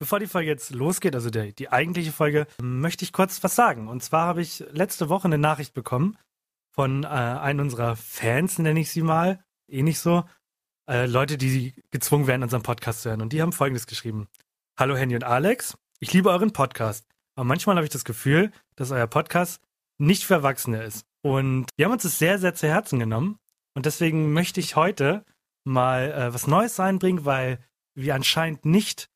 Bevor die Folge jetzt losgeht, also die, die eigentliche Folge, möchte ich kurz was sagen. Und zwar habe ich letzte Woche eine Nachricht bekommen von äh, einem unserer Fans, nenne ich sie mal, eh nicht so, äh, Leute, die gezwungen werden, unseren Podcast zu hören. Und die haben folgendes geschrieben. Hallo Henny und Alex, ich liebe euren Podcast. Aber manchmal habe ich das Gefühl, dass euer Podcast nicht für Erwachsene ist. Und wir haben uns das sehr, sehr zu Herzen genommen. Und deswegen möchte ich heute mal äh, was Neues reinbringen, weil wir anscheinend nicht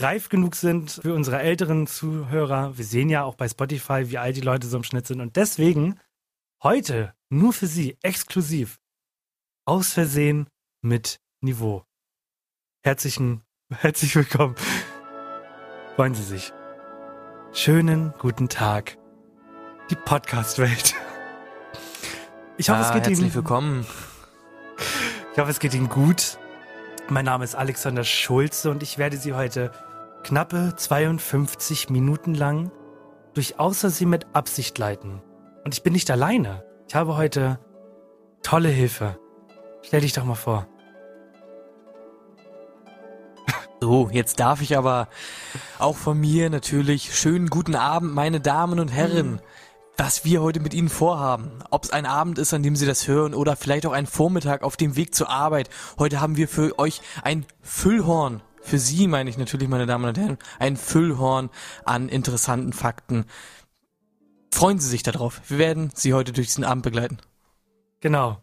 reif genug sind für unsere älteren Zuhörer. Wir sehen ja auch bei Spotify, wie alt die Leute so im Schnitt sind. Und deswegen heute nur für Sie exklusiv aus Versehen mit Niveau. Herzlichen, herzlich willkommen. Freuen Sie sich. Schönen guten Tag. Die Podcast-Welt. Ich hoffe, es Ah, geht herzlich Ihnen willkommen. ich hoffe, es geht Ihnen gut. Mein Name ist Alexander Schulze und ich werde Sie heute knappe 52 Minuten lang durch Außersehen mit Absicht leiten. Und ich bin nicht alleine. Ich habe heute tolle Hilfe. Stell dich doch mal vor. So, jetzt darf ich aber auch von mir natürlich schönen guten Abend, meine Damen und Herren. Was wir heute mit Ihnen vorhaben. Ob es ein Abend ist, an dem Sie das hören oder vielleicht auch ein Vormittag auf dem Weg zur Arbeit. Heute haben wir für euch ein Füllhorn. Für Sie meine ich natürlich, meine Damen und Herren, ein Füllhorn an interessanten Fakten. Freuen Sie sich darauf. Wir werden Sie heute durch diesen Abend begleiten. Genau.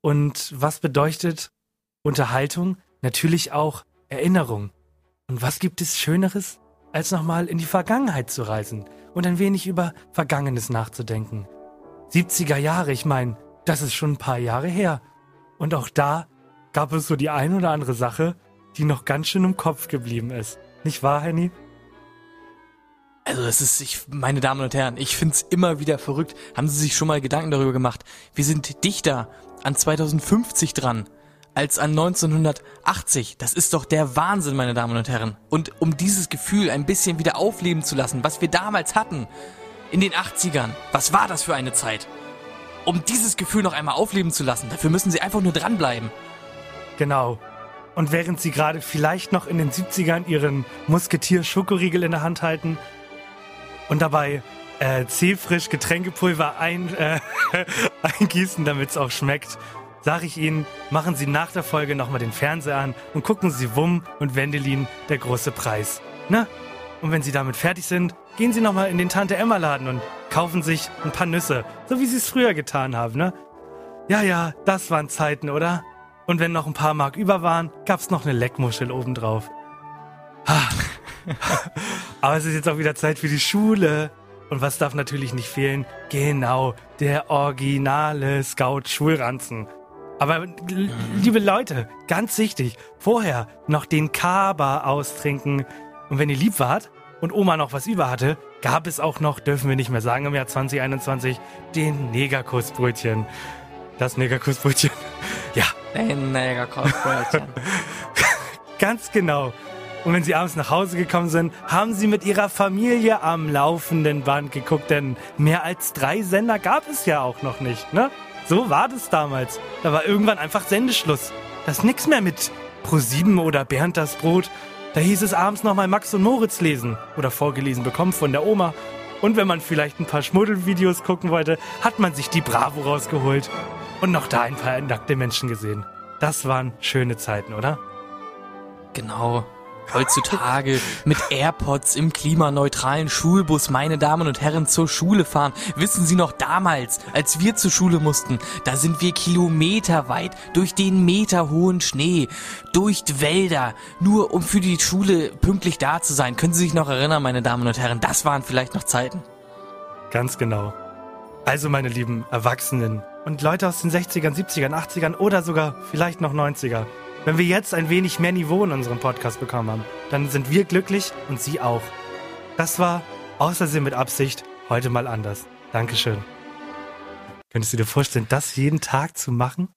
Und was bedeutet Unterhaltung? Natürlich auch Erinnerung. Und was gibt es Schöneres, als nochmal in die Vergangenheit zu reisen und ein wenig über Vergangenes nachzudenken? 70er Jahre, ich meine, das ist schon ein paar Jahre her. Und auch da gab es so die ein oder andere Sache, die noch ganz schön im Kopf geblieben ist. Nicht wahr, Henny? Also es ist, ich, meine Damen und Herren, ich find's immer wieder verrückt. Haben Sie sich schon mal Gedanken darüber gemacht? Wir sind dichter an 2050 dran als an 1980. Das ist doch der Wahnsinn, meine Damen und Herren. Und um dieses Gefühl ein bisschen wieder aufleben zu lassen, was wir damals hatten, in den 80ern, was war das für eine Zeit? Um dieses Gefühl noch einmal aufleben zu lassen, dafür müssen Sie einfach nur dranbleiben. Genau. Und während sie gerade vielleicht noch in den 70ern ihren Musketier-Schokoriegel in der Hand halten und dabei äh, zähfrisch Getränkepulver ein, äh, eingießen, damit es auch schmeckt, sage ich Ihnen, machen Sie nach der Folge nochmal den Fernseher an und gucken Sie Wumm und Wendelin, der große Preis. Ne? Und wenn Sie damit fertig sind, gehen Sie nochmal in den Tante-Emma-Laden und kaufen sich ein paar Nüsse, so wie Sie es früher getan haben, ne? Ja, ja, das waren Zeiten, oder? Und wenn noch ein paar Mark über waren, gab's noch eine Leckmuschel obendrauf. Ha. Aber es ist jetzt auch wieder Zeit für die Schule. Und was darf natürlich nicht fehlen? Genau, der originale Scout-Schulranzen. Aber l- liebe Leute, ganz wichtig, vorher noch den Kaba austrinken. Und wenn ihr lieb wart und Oma noch was über hatte, gab es auch noch, dürfen wir nicht mehr sagen im Jahr 2021, den Negerkussbrötchen. Das Negerkussbrötchen. Ja, Ein Negerkopfbrötchen. Ganz genau. Und wenn sie abends nach Hause gekommen sind, haben sie mit ihrer Familie am laufenden Band geguckt, denn mehr als drei Sender gab es ja auch noch nicht, ne? So war das damals. Da war irgendwann einfach Sendeschluss. Das ist nix mehr mit Pro7 oder Bernd das Brot. Da hieß es abends nochmal Max und Moritz lesen oder vorgelesen bekommen von der Oma. Und wenn man vielleicht ein paar Schmuddelvideos gucken wollte, hat man sich die Bravo rausgeholt und noch da ein paar nackte Menschen gesehen. Das waren schöne Zeiten, oder? Genau. Heutzutage mit AirPods im klimaneutralen Schulbus, meine Damen und Herren, zur Schule fahren. Wissen Sie noch damals, als wir zur Schule mussten, da sind wir kilometerweit durch den meterhohen Schnee, durch Wälder, nur um für die Schule pünktlich da zu sein. Können Sie sich noch erinnern, meine Damen und Herren? Das waren vielleicht noch Zeiten. Ganz genau. Also, meine lieben Erwachsenen und Leute aus den 60ern, 70ern, 80ern oder sogar vielleicht noch 90er. wenn wir jetzt ein wenig mehr Niveau in unserem Podcast bekommen haben, dann sind wir glücklich und Sie auch. Das war Außersehen mit Absicht heute mal anders. Dankeschön. Könntest du dir vorstellen, das jeden Tag zu machen?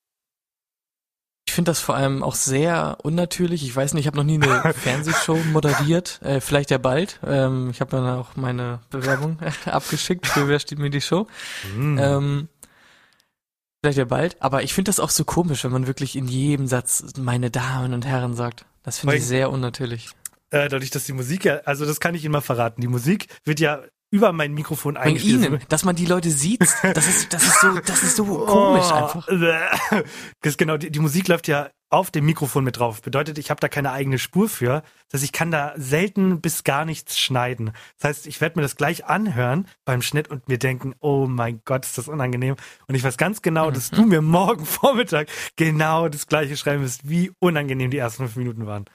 Ich finde das vor allem auch sehr unnatürlich. Ich weiß nicht, ich habe noch nie eine Fernsehshow moderiert. Äh, vielleicht ja bald. Ähm, ich habe dann auch meine Bewerbung abgeschickt für Wer steht mir die Show. Mm. Ähm, vielleicht ja bald. Aber ich finde das auch so komisch, wenn man wirklich in jedem Satz meine Damen und Herren sagt. Das finde ich sehr unnatürlich. Äh, dadurch, dass die Musik ja, also das kann ich Ihnen mal verraten. Die Musik wird ja über mein Mikrofon eingespielt. Ihnen, dass man die Leute sieht, das ist, das ist so, das ist so komisch oh, einfach. Das ist genau, die, die, Musik läuft ja auf dem Mikrofon mit drauf. Bedeutet, ich habe da keine eigene Spur für. Das heißt, ich kann da selten bis gar nichts schneiden. Das heißt, ich werde mir das gleich anhören beim Schnitt und mir denken, oh mein Gott, ist das unangenehm. Und ich weiß ganz genau, mhm. dass du mir morgen Vormittag genau das gleiche schreiben wirst, wie unangenehm die ersten fünf Minuten waren.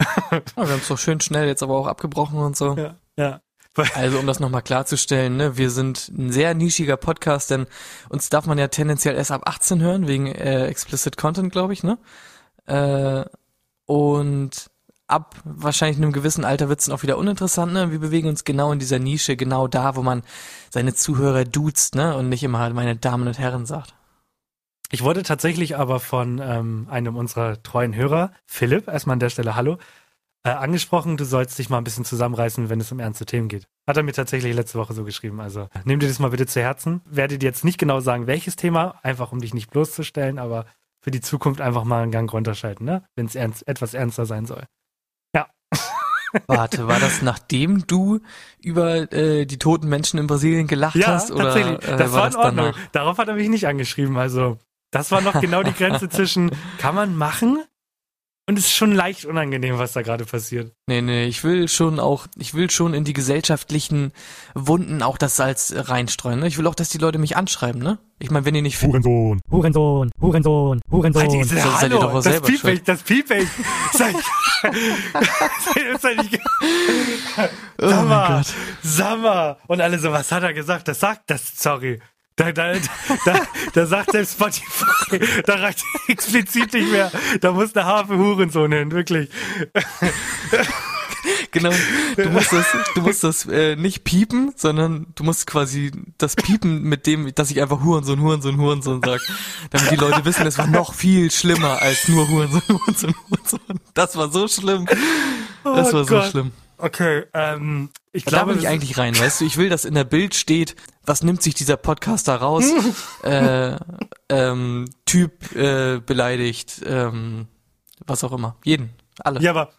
Ja, wir haben es doch schön schnell jetzt aber auch abgebrochen und so. Ja, ja. Also um das nochmal klarzustellen, ne, wir sind ein sehr nischiger Podcast, denn uns darf man ja tendenziell erst ab 18 hören, wegen äh, Explicit Content, glaube ich, ne? Äh, und ab wahrscheinlich einem gewissen Alter wird es dann auch wieder uninteressant, ne? Wir bewegen uns genau in dieser Nische, genau da, wo man seine Zuhörer duzt, ne? Und nicht immer halt meine Damen und Herren sagt. Ich wurde tatsächlich aber von ähm, einem unserer treuen Hörer, Philipp, erstmal an der Stelle Hallo, äh, angesprochen, du sollst dich mal ein bisschen zusammenreißen, wenn es um ernste Themen geht. Hat er mir tatsächlich letzte Woche so geschrieben. Also nimm dir das mal bitte zu Herzen. Werde dir jetzt nicht genau sagen, welches Thema, einfach um dich nicht bloßzustellen, aber für die Zukunft einfach mal einen Gang runterschalten, ne? wenn es ernst, etwas ernster sein soll. Ja. Warte, war das nachdem du über äh, die toten Menschen in Brasilien gelacht ja, hast? Oder, tatsächlich. Äh, das war, war in Ordnung. Danach? Darauf hat er mich nicht angeschrieben. Also das war noch genau die Grenze zwischen, kann man machen und es ist schon leicht unangenehm, was da gerade passiert. Nee, nee, ich will schon auch, ich will schon in die gesellschaftlichen Wunden auch das Salz reinstreuen. Ne? Ich will auch, dass die Leute mich anschreiben, ne? Ich meine, wenn ihr nicht Hurensohn, Hurensohn, Hurensohn, Hurensohn. Diese, so, seid ihr doch auch das selber piep ich, das piep ich. Sag, oh sag mal, sag mal. Und alle so, was hat er gesagt? Das sagt das, sorry. Da, da, da, da sagt selbst Spotify, da reicht explizit nicht mehr. Da muss der Harfe Hurensohn hin, wirklich. Genau, du musst das, du musst das äh, nicht piepen, sondern du musst quasi das piepen mit dem, dass ich einfach Hurensohn, Hurensohn, Hurensohn sag. Damit die Leute wissen, es war noch viel schlimmer als nur Hurensohn, Hurensohn, Hurensohn. Das war so schlimm. Das war oh so schlimm. Okay, ähm, ich da glaube. Da will ich eigentlich rein, weißt du, ich will, dass in der Bild steht, was nimmt sich dieser Podcaster raus? äh, ähm, typ äh, beleidigt, ähm, was auch immer. Jeden. Alle. Ja, aber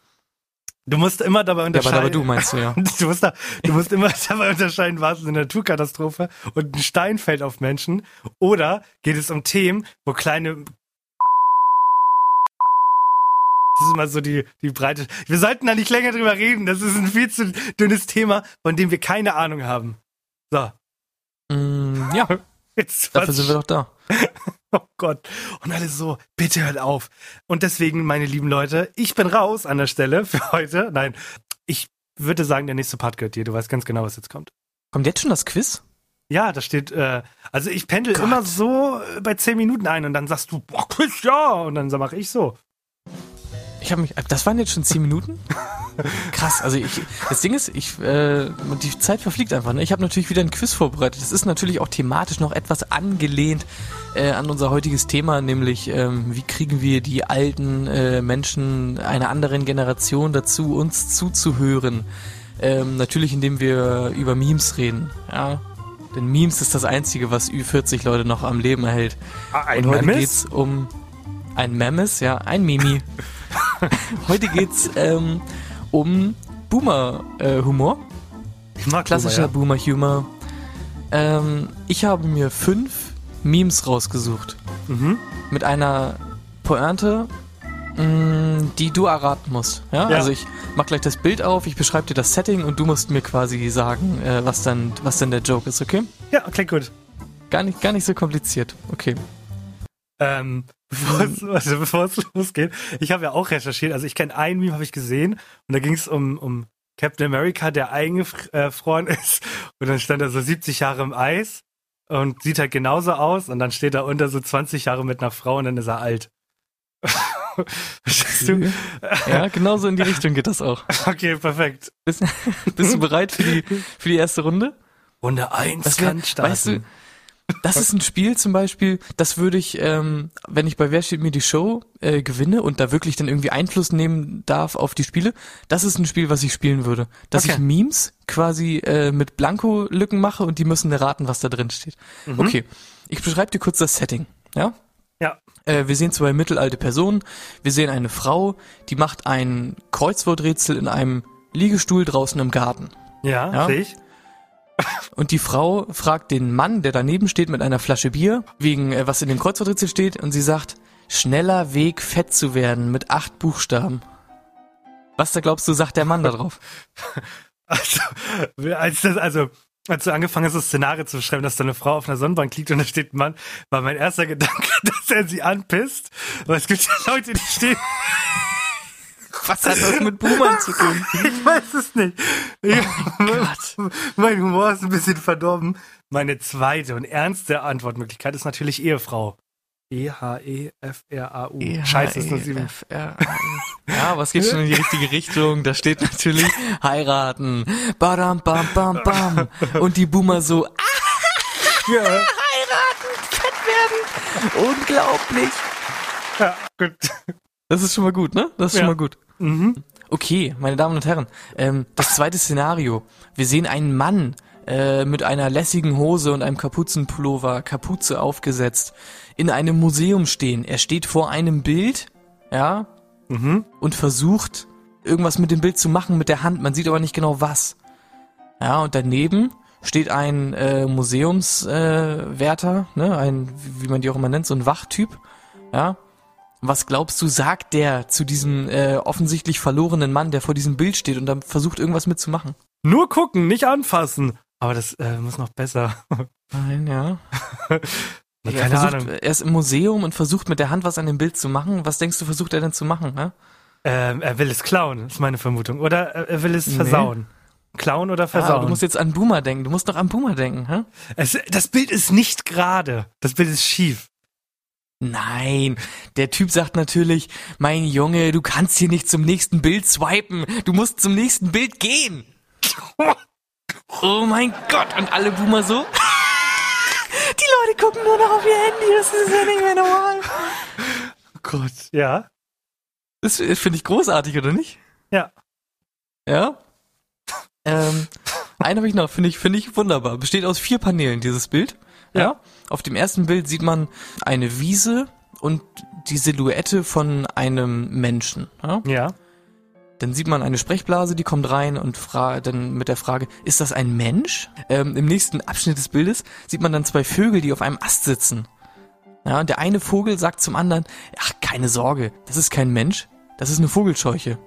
du musst immer dabei unterscheiden. Ja, aber, aber du meinst du, ja. du, musst da, du musst immer dabei unterscheiden, war es eine Naturkatastrophe und ein Stein fällt auf Menschen oder geht es um Themen, wo kleine das ist immer so die, die breite. Wir sollten da nicht länger drüber reden. Das ist ein viel zu dünnes Thema, von dem wir keine Ahnung haben. So. Mm, ja. Jetzt Dafür sind wir doch da. oh Gott. Und alle so, bitte hört auf. Und deswegen, meine lieben Leute, ich bin raus an der Stelle für heute. Nein, ich würde sagen, der nächste Part gehört dir. Du weißt ganz genau, was jetzt kommt. Kommt jetzt schon das Quiz? Ja, da steht, äh, also ich pendel Gott. immer so bei zehn Minuten ein und dann sagst du, boah, Quiz, ja. Und dann mache ich so. Ich habe mich, das waren jetzt schon zehn Minuten? Krass, also ich, das Ding ist, ich, äh, die Zeit verfliegt einfach. Ne? Ich habe natürlich wieder ein Quiz vorbereitet. Das ist natürlich auch thematisch noch etwas angelehnt äh, an unser heutiges Thema, nämlich ähm, wie kriegen wir die alten äh, Menschen einer anderen Generation dazu, uns zuzuhören. Ähm, natürlich, indem wir über Memes reden. Ja, denn Memes ist das Einzige, was Ü40 Leute noch am Leben erhält. Ah, ein Und heute Memes? geht's um ein Memes, ja, ein Mimi. Heute geht's ähm, um Boomer-Humor. Äh, Klassischer Boomer-Humor. Ähm, ich habe mir fünf Memes rausgesucht. Mhm. Mit einer Pointe, mh, mm, die du erraten musst. Ja? ja? Also ich mach gleich das Bild auf, ich beschreibe dir das Setting und du musst mir quasi sagen, äh, was, dann, was denn der Joke ist, okay? Ja, klingt gut. Gar nicht, gar nicht so kompliziert. Okay. Ähm, bevor es, also bevor es losgeht, ich habe ja auch recherchiert, also ich kenne ein Meme, habe ich gesehen, und da ging es um, um Captain America, der eingefroren ist, und dann stand er so 70 Jahre im Eis und sieht halt genauso aus, und dann steht er unter so 20 Jahre mit einer Frau und dann ist er alt. Verstehst du? Ja, genau so in die Richtung geht das auch. Okay, perfekt. Bist, bist du bereit für die, für die erste Runde? Runde 1 Das wär- kann starten. weißt du, das ist ein Spiel zum Beispiel, das würde ich, ähm, wenn ich bei Wer steht mir die Show äh, gewinne und da wirklich dann irgendwie Einfluss nehmen darf auf die Spiele, das ist ein Spiel, was ich spielen würde. Dass Okay. ich Memes quasi äh, mit Blanko-Lücken mache und die müssen erraten, was da drin steht. Okay, ich beschreibe dir kurz das Setting, ja? ja. Äh, wir sehen zwei mittelalte Personen. Wir sehen eine Frau, die macht ein Kreuzworträtsel in einem Liegestuhl draußen im Garten. Ja, Ja. sehe ich. Und die Frau fragt den Mann, der daneben steht mit einer Flasche Bier, wegen äh, was in dem Kreuzworträtsel steht, und sie sagt, schneller Weg, fett zu werden, mit acht Buchstaben. Was da glaubst du, sagt der Mann da drauf? Also, als das, also, als du angefangen hast, das Szenario zu beschreiben, dass da eine Frau auf einer Sonnenbank liegt und da steht ein Mann, war mein erster Gedanke, dass er sie anpisst. Weil es gibt ja Leute, die stehen, Was hat das mit Boomern zu tun? ich weiß es nicht. Ja, Gott. mein Humor ist ein bisschen verdorben. Meine zweite und ernste Antwortmöglichkeit ist natürlich Ehefrau. E E-H-E-F-R-A-U. Scheiße, ist nur sieben. E-F-R-A-U. Ja, aber es geht schon in die richtige Richtung. Da steht natürlich heiraten. Badam, bam, bam, bam. Und die Boomer so, ah, Ja, heiraten, fett werden. Unglaublich. ja, gut. Das ist schon mal gut, ne? Das ist schon Ja. mal gut. Mhm. Okay, meine Damen und Herren, ähm, das zweite Szenario. Wir sehen einen Mann äh, mit einer lässigen Hose und einem Kapuzenpullover, Kapuze aufgesetzt, in einem Museum stehen. Er steht vor einem Bild, ja, Mhm. und versucht irgendwas mit dem Bild zu machen mit der Hand. Man sieht aber nicht genau was. Ja, und daneben steht ein äh, Museumswärter, äh, ne, ein, wie man die auch immer nennt, so ein Wachtyp, ja. Was glaubst du, sagt der zu diesem äh, offensichtlich verlorenen Mann, der vor diesem Bild steht und dann versucht irgendwas mitzumachen? Nur gucken, nicht anfassen. Aber das äh, muss noch besser. Nein, ja. Na, er, keine versucht, Ahnung. er ist im Museum und versucht mit der Hand was an dem Bild zu machen. Was denkst du, versucht er denn zu machen? Ne? Ähm, er will es klauen, ist meine Vermutung. Oder er- er will es Nee. versauen. Klauen oder Ah, versauen. du musst jetzt an Boomer denken. Du musst doch an Boomer denken, hä? es, das Bild ist nicht gerade. Das Bild ist schief. Nein, der Typ sagt natürlich, mein Junge, du kannst hier nicht zum nächsten Bild swipen, du musst zum nächsten Bild gehen. Oh mein Gott, und alle Boomer so. Die Leute gucken nur noch auf ihr Handy, das ist ja nicht mehr normal. Oh Gott. Ja. Das finde ich großartig, oder nicht? Ja. Ja? Ähm, einen habe ich noch, finde ich, finde ich wunderbar. Besteht aus vier Paneelen, dieses Bild. Ja. Ja. Auf dem ersten Bild sieht man eine Wiese und die Silhouette von einem Menschen. Ja? Ja. Dann sieht man eine Sprechblase, die kommt rein und dann mit der Frage, ist das ein Mensch? Ähm, Im nächsten Abschnitt des Bildes sieht man dann zwei Vögel, die auf einem Ast sitzen. Ja, und der eine Vogel sagt zum anderen, ach, keine Sorge, das ist kein Mensch, das ist eine Vogelscheuche.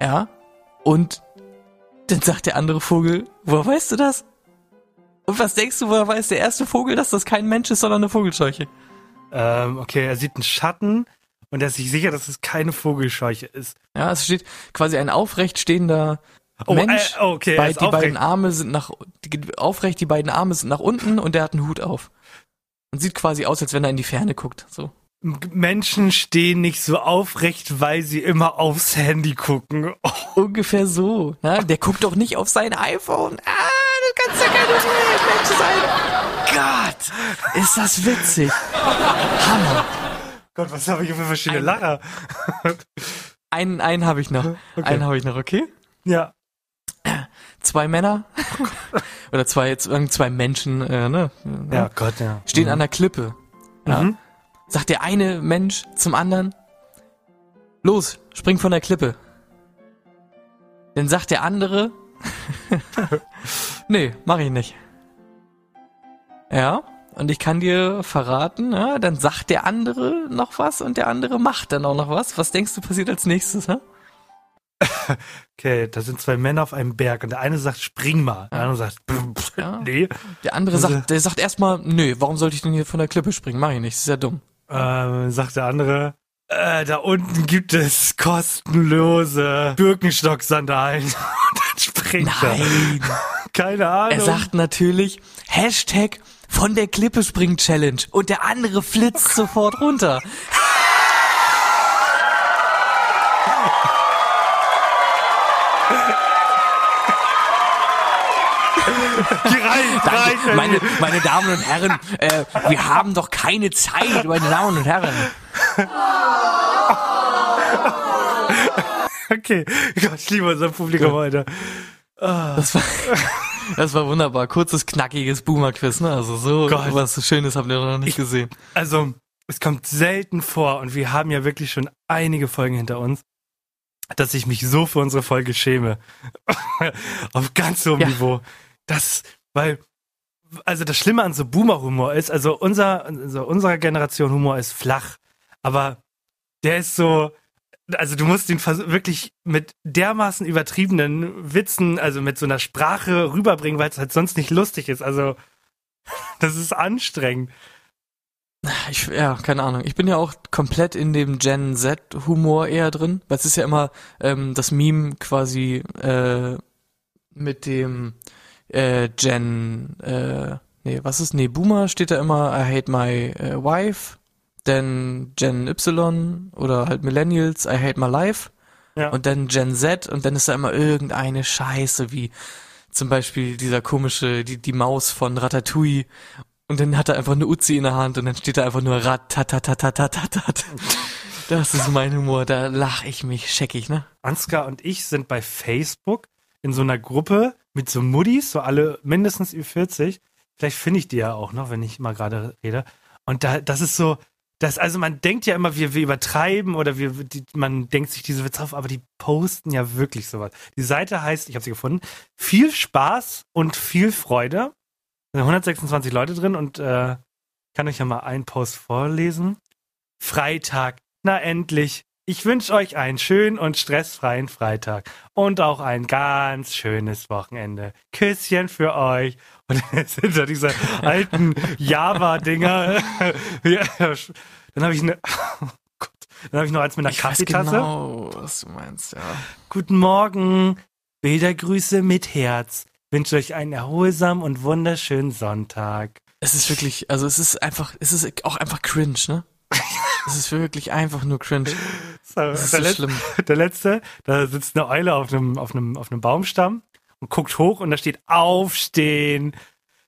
Ja, und dann sagt der andere Vogel, woher weißt du das? Und was denkst du, woher weiß der erste Vogel, dass das kein Mensch ist, sondern eine Vogelscheuche? Ähm, okay, er sieht einen Schatten und er ist sich sicher, dass es keine Vogelscheuche ist. Ja, es steht quasi ein aufrecht stehender Oh, Mensch. äh, okay, er Bei, die beiden aufrecht. Arme sind nach die, aufrecht, die beiden Arme sind nach unten und der hat einen Hut auf. Und sieht quasi aus, als wenn er in die Ferne guckt. So. Menschen stehen nicht so aufrecht, weil sie immer aufs Handy gucken. Oh, Ungefähr so. Ja, der guckt doch nicht auf sein iPhone. Ah, kannst ja kein Mensch sein. Gott, ist das witzig. Hammer. Gott, was habe ich für verschiedene Lacher? Einen, einen habe ich noch. Okay. Einen habe ich noch, okay? Ja. Zwei Männer oder zwei, zwei Menschen, äh, ne? Ja, Gott, ja. stehen an der Klippe. Ja. Mhm. Sagt der eine Mensch zum anderen, los, spring von der Klippe. Dann sagt der andere, nee, mach ich nicht. Ja, und ich kann dir verraten, ja, dann sagt der andere noch was und der andere macht dann auch noch was. Was denkst du passiert als nächstes? Ja? Okay, da sind zwei Männer auf einem Berg und der eine sagt, spring mal. Der andere sagt, pff, Ja. nee. Der andere sagt, der sagt erstmal, nö, warum sollte ich denn hier von der Klippe springen? Mach ich nicht, ist ja dumm. Ähm, sagt der andere, äh, da unten gibt es kostenlose Birkenstock-Sandalen. Sprecher. Nein. Keine Ahnung. Er sagt natürlich Hashtag von der Klippe springt Challenge und der andere flitzt sofort runter. Gereicht, Danke, meine, meine Damen und Herren, äh, wir haben doch keine Zeit, meine Damen und Herren. Okay, Gott, ich liebe unser Publikum heute. Das war, das war wunderbar. Kurzes, knackiges Boomer-Quiz, ne? Also so Gott. was Schönes habt ihr noch nicht gesehen. Also, es kommt selten vor und wir haben ja wirklich schon einige Folgen hinter uns, dass ich mich so für unsere Folge schäme. Auf ganz hohem Ja. Niveau. Das, weil, also das Schlimme an so Boomer-Humor ist, also unser, also unserer Generation Humor ist flach, aber der ist so, also du musst ihn wirklich mit dermaßen übertriebenen Witzen, also mit so einer Sprache rüberbringen, weil es halt sonst nicht lustig ist. Also, das ist anstrengend. Ich, ja, keine Ahnung. Ich bin ja auch komplett in dem Gen Z-Humor eher drin, weil es ist ja immer ähm, das Meme quasi äh, mit dem äh, Gen, äh, nee, was ist, nee, Boomer steht da immer, I hate my äh, wife, dann Gen Y oder halt Millennials, I hate my life Ja. und dann Gen Z und dann ist da immer irgendeine Scheiße wie zum Beispiel dieser komische, die, die Maus von Ratatouille und dann hat er einfach eine Uzi in der Hand und dann steht da einfach nur Ratatatatatatat. Das ist mein Humor, da lach ich mich scheckig, ne? Ansgar und ich sind bei Facebook in so einer Gruppe mit so Muddis, so alle mindestens über 40. Vielleicht finde ich die ja auch noch, wenn ich mal gerade rede. Und da, das ist so, das, also man denkt ja immer, wir, wir übertreiben oder wir, die, man denkt sich diese Witze auf, aber die posten ja wirklich sowas. Die Seite heißt, ich habe sie gefunden, viel Spaß und viel Freude. Da sind 126 Leute drin und äh, kann euch ja mal einen Post vorlesen. Freitag, na endlich. Ich wünsche euch einen schönen und stressfreien Freitag und auch ein ganz schönes Wochenende. Küsschen für euch. Und dann sind da diese alten Java-Dinger. Ja, Dann habe ich eine. Oh Gott. Dann habe ich noch eins mit einer Ich Kaffeetasse. genau, was du meinst, ja. Guten Morgen. Bildergrüße mit Herz. Wünsche euch einen erholsamen und wunderschönen Sonntag. Es ist wirklich, also es ist einfach, es ist auch einfach cringe, ne? Es ist wirklich einfach nur cringe. So, Das ist der, so Let- schlimm. der letzte, da sitzt eine Eule auf einem, auf einem, auf einem Baumstamm und guckt hoch und da steht Aufstehen.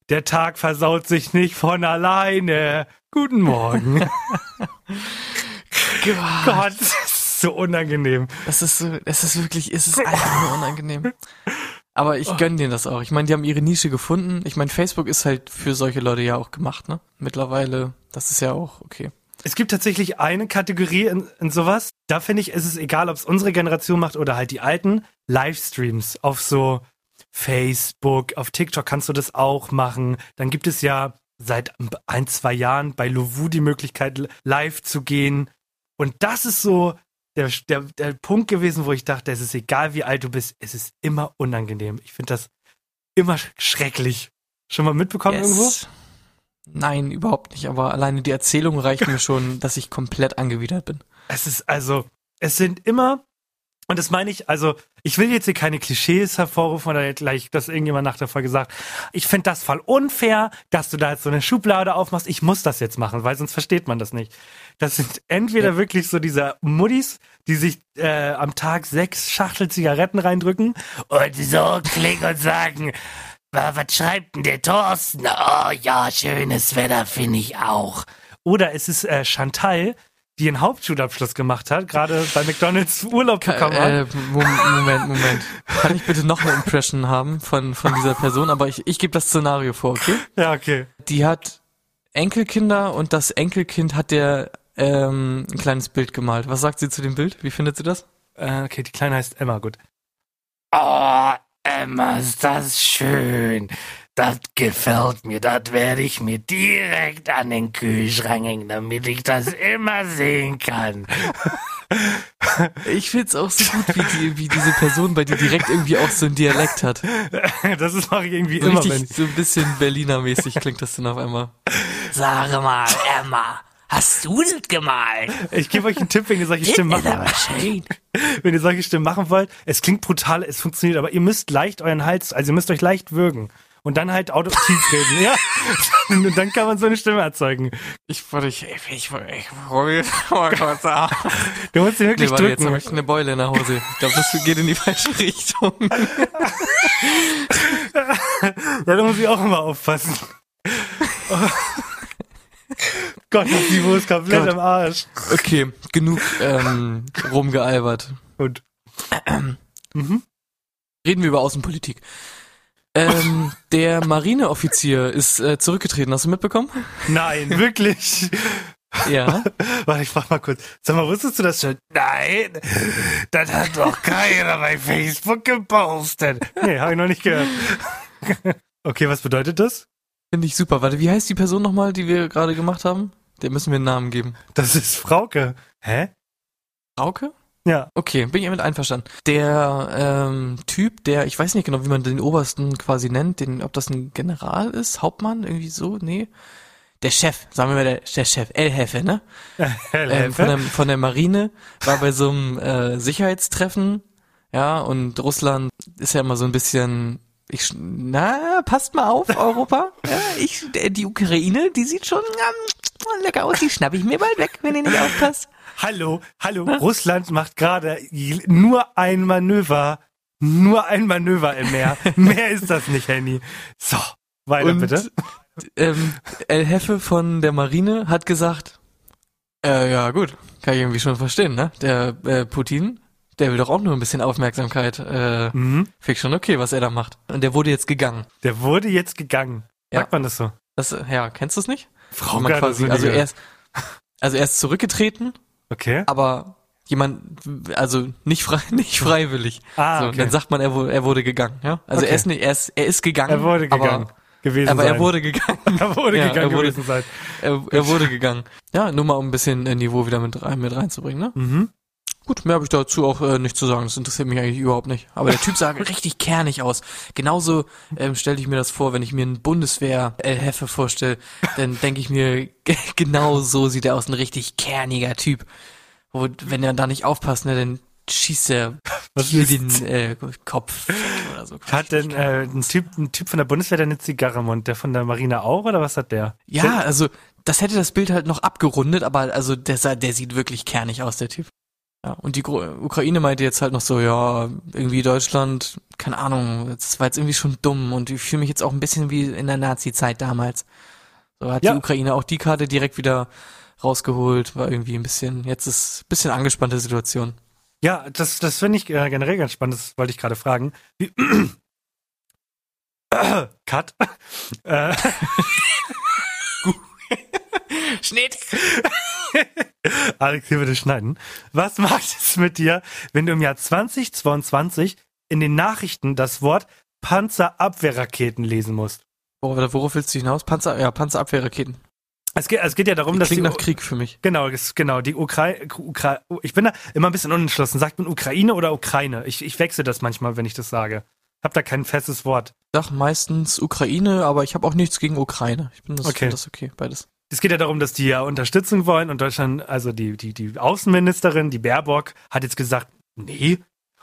Der Tag versaut sich nicht von alleine. Guten Morgen. Gott, das ist so unangenehm. Das ist so, es ist wirklich, es ist einfach nur unangenehm. Aber ich gönn denen das auch. Ich meine, die haben ihre Nische gefunden. Ich meine, Facebook ist halt für solche Leute ja auch gemacht, ne? Mittlerweile, das ist ja auch okay. Es gibt tatsächlich eine Kategorie in, in sowas. Da finde ich, ist es egal, ob es unsere Generation macht oder halt die alten Livestreams auf so Facebook, auf TikTok kannst du das auch machen. Dann gibt es ja seit ein, zwei Jahren bei Lovu die Möglichkeit, live zu gehen. Und das ist so der, der, der Punkt gewesen, wo ich dachte, es ist egal, wie alt du bist, es ist immer unangenehm. Ich finde das immer sch- schrecklich. Schon mal mitbekommen irgendwo? Nein, überhaupt nicht. Aber alleine die Erzählung reicht mir schon, dass ich komplett angewidert bin. Es ist also, es sind immer, und das meine ich, also, ich will jetzt hier keine Klischees hervorrufen oder gleich, dass irgendjemand nach der Folge sagt, ich finde das voll unfair, dass du da jetzt so eine Schublade aufmachst, ich muss das jetzt machen, weil sonst versteht man das nicht. Das sind entweder wirklich so diese Muddis, die sich äh, am Tag sechs Schachtel Zigaretten reindrücken und so klingen und sagen, "Wa- was schreibt denn der Thorsten? Oh ja, schönes Wetter finde ich auch. Oder es ist äh, Chantal, die einen Hauptschulabschluss gemacht hat, gerade bei McDonalds Urlaub bekommen hat. Äh, Mom- Moment, Moment. Kann ich bitte noch eine Impression haben von, von dieser Person? Aber ich, ich gebe das Szenario vor, okay? Ja, okay. Die hat Enkelkinder und das Enkelkind hat der ähm, ein kleines Bild gemalt. Was sagt sie zu dem Bild? Wie findet sie das? Äh, okay, die Kleine heißt Emma, gut. Oh, Emma, ist das schön. Das gefällt mir. Das werde ich mir direkt an den Kühlschrank hängen, damit ich das immer sehen kann. Ich find's auch so gut, wie, die, wie diese Person bei dir direkt irgendwie auch so ein Dialekt hat. Das ist ich irgendwie So immer, wenn richtig, ich. so ein bisschen Berliner-mäßig klingt das dann auf einmal. Sag mal, Emma, hast du das gemalt? Ich gebe euch einen Tipp, wenn ihr solche Stimmen machen schön. wenn ihr solche Stimmen machen wollt. Es klingt brutal, es funktioniert, aber ihr müsst leicht euren Hals, also ihr müsst euch leicht würgen. Und dann halt auditiv reden, ja. Und dann kann man so eine Stimme erzeugen. Ich wollte, ich, ich, ich, ich hol mal kurz ab. Du musst Nee, wirklich warte, jetzt habe drücken. ich eine Beule in der Hose. Ich glaube, das geht in die falsche Richtung. Ja, da muss ich auch immer aufpassen. Gott, das Niveau ist komplett Gott. am Arsch. Okay, genug ähm, rumgealbert. Und mhm. Reden wir über Außenpolitik. Ähm, der Marineoffizier ist äh, zurückgetreten. Hast du mitbekommen? nein, wirklich. Ja. Warte, ich frag mal kurz. Sag mal, wusstest du das schon? Nein, das hat doch keiner bei Facebook gepostet. Nee, habe ich noch nicht gehört. Okay, was bedeutet das? Finde ich super. Warte, wie heißt die Person nochmal, die wir gerade gemacht haben? Der müssen wir einen Namen geben. Das ist Frauke. Hä? Rauke? Ja. Okay, bin ich damit einverstanden. Der ähm, Typ, der, ich weiß nicht genau, wie man den Obersten quasi nennt, den, ob das ein General ist, Hauptmann, irgendwie so, nee. Der Chef, sagen wir mal der, der Chef, El Hefe, ne? ähm, von, der, von der Marine, war bei so einem äh, Sicherheitstreffen, ja, und Russland ist ja immer so ein bisschen, ich, na, passt mal auf, Europa. Ja, ich, der- die Ukraine, die sieht schon ähm, lecker aus, die schnapp ich mir bald weg, wenn ihr nicht aufpasst. Hallo, hallo. Russland macht gerade nur ein Manöver. Nur ein Manöver im Meer. Mehr ist das nicht, Henny. So, weiter Und bitte. ähm, El Hefe von der Marine hat gesagt, äh, ja gut, kann ich irgendwie schon verstehen, ne? Der äh, Putin, der will doch auch nur ein bisschen Aufmerksamkeit. Äh, Mhm. Ich schon okay, was er da macht. Und der wurde jetzt gegangen. Der wurde jetzt gegangen. Ja. Sagt man das so? Das, ja, kennst du es nicht? Frau man quasi, also er ist, also er ist zurückgetreten, Okay. aber jemand, also nicht frei, nicht freiwillig. Ah, so, okay. Dann sagt man, er wurde, er wurde gegangen, ja? Also Okay. er ist nicht, er ist, er ist gegangen. Er wurde gegangen Aber, gewesen aber sein. er wurde gegangen. er wurde Ja, gegangen er wurde- gewesen sein. Er, er wurde gegangen. Ja, nur mal um ein bisschen Niveau wieder mit, rein, mit reinzubringen, ne? Mhm. Gut, mehr habe ich dazu auch äh, nicht zu sagen. Das interessiert mich eigentlich überhaupt nicht. Aber der Typ sah richtig kernig aus. Genauso ähm, stelle ich mir das vor, wenn ich mir einen Bundeswehr-El-Hefe vorstelle, dann denke ich mir, genau so sieht er aus. Ein richtig kerniger Typ. Wo, wenn er da nicht aufpasst, ne, dann schießt er Was hier den äh, Kopf oder so. Hat denn äh, ein, typ, ein Typ von der Bundeswehr, der eine Zigarre im Mund, der von der Marine auch, oder was hat der? Ja, also das hätte das Bild halt noch abgerundet, aber also der, sah- der sieht wirklich kernig aus, der Typ. Ja, und die Gro Ukraine meinte jetzt halt noch so, ja, irgendwie Deutschland, keine Ahnung, das war jetzt irgendwie schon dumm und ich fühle mich jetzt auch ein bisschen wie in der Nazi-Zeit damals. So hat Ja. die Ukraine auch die Karte direkt wieder rausgeholt, war irgendwie ein bisschen, jetzt ist ein bisschen angespannte Situation. Ja, das, das finde ich äh, generell ganz spannend, das wollte ich gerade fragen. Wie, Cut. äh, Schnitt! Alex, hier bitte schneiden. Was macht es mit dir, wenn du im Jahr 2022 in den Nachrichten das Wort Panzerabwehrraketen lesen musst? Worauf, worauf willst du hinaus? Panzer, ja, Panzerabwehrraketen. Es geht, es geht ja darum, dass Klingt die, nach Krieg für mich. Genau, genau, die Ukraine, Ukra ich bin da immer ein bisschen unentschlossen. Sagt man Ukraine oder Ukraine? Ich, ich wechsle das manchmal, wenn ich das sage. Hab da kein festes Wort. Sag meistens Ukraine, aber ich habe auch nichts gegen Ukraine. Ich bin das, Okay. find das okay, beides. Es geht ja darum, dass die ja Unterstützung wollen und Deutschland, also die, die, die Außenministerin, die Baerbock, hat jetzt gesagt, nee.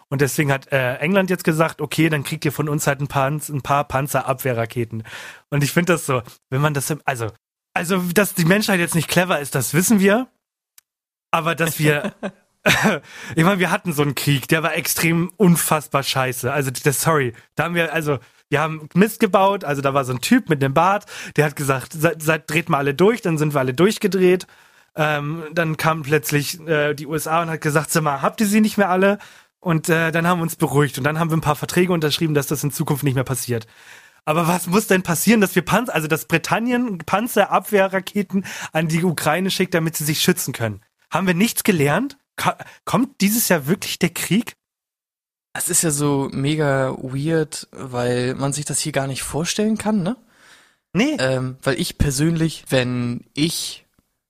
Und deswegen hat äh, England jetzt gesagt, okay, dann kriegt ihr von uns halt ein paar, ein paar Panzerabwehrraketen. Und ich finde das so, wenn man das, also, also, dass die Menschheit jetzt nicht clever ist, das wissen wir. Aber dass wir, ich meine, wir hatten so einen Krieg, der war extrem unfassbar scheiße. Also, das, sorry, da haben wir, also, wir haben Mist gebaut, also da war so ein Typ mit einem Bart, der hat gesagt, seid, seid, dreht mal alle durch, dann sind wir alle durchgedreht. Ähm, dann kam plötzlich äh, die USA und hat gesagt, sag mal, habt ihr sie nicht mehr alle? Und äh, dann haben wir uns beruhigt und dann haben wir ein paar Verträge unterschrieben, dass das in Zukunft nicht mehr passiert. Aber was muss denn passieren, dass wir Panzer, also dass Britannien Panzerabwehrraketen an die Ukraine schickt, damit sie sich schützen können? Haben wir nichts gelernt? Ka kommt dieses Jahr wirklich der Krieg? Das ist ja so mega weird, weil man sich das hier gar nicht vorstellen kann, ne? Nee. Ähm, weil ich persönlich, wenn ich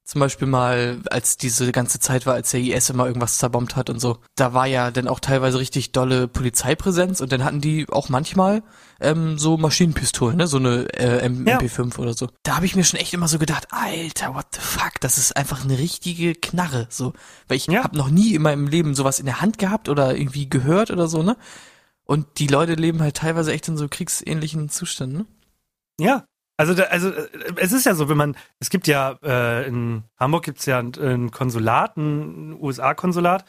zum Beispiel mal, als diese ganze Zeit war, als der IS immer irgendwas zerbombt hat und so, da war ja dann auch teilweise richtig dolle Polizeipräsenz und dann hatten die auch manchmal ähm, so Maschinenpistolen, ne, so eine äh, M Ja. MP5 oder so. Da habe ich mir schon echt immer so gedacht, Alter, what the fuck, das ist einfach eine richtige Knarre, so, weil ich Ja. habe noch nie in meinem Leben sowas in der Hand gehabt oder irgendwie gehört oder so, ne? Und die Leute leben halt teilweise echt in so kriegsähnlichen Zuständen, ne? Ja. Also, da, also äh, es ist ja so, wenn man, es gibt ja, äh, in Hamburg gibt's ja ein, ein Konsulat, ein USA-Konsulat.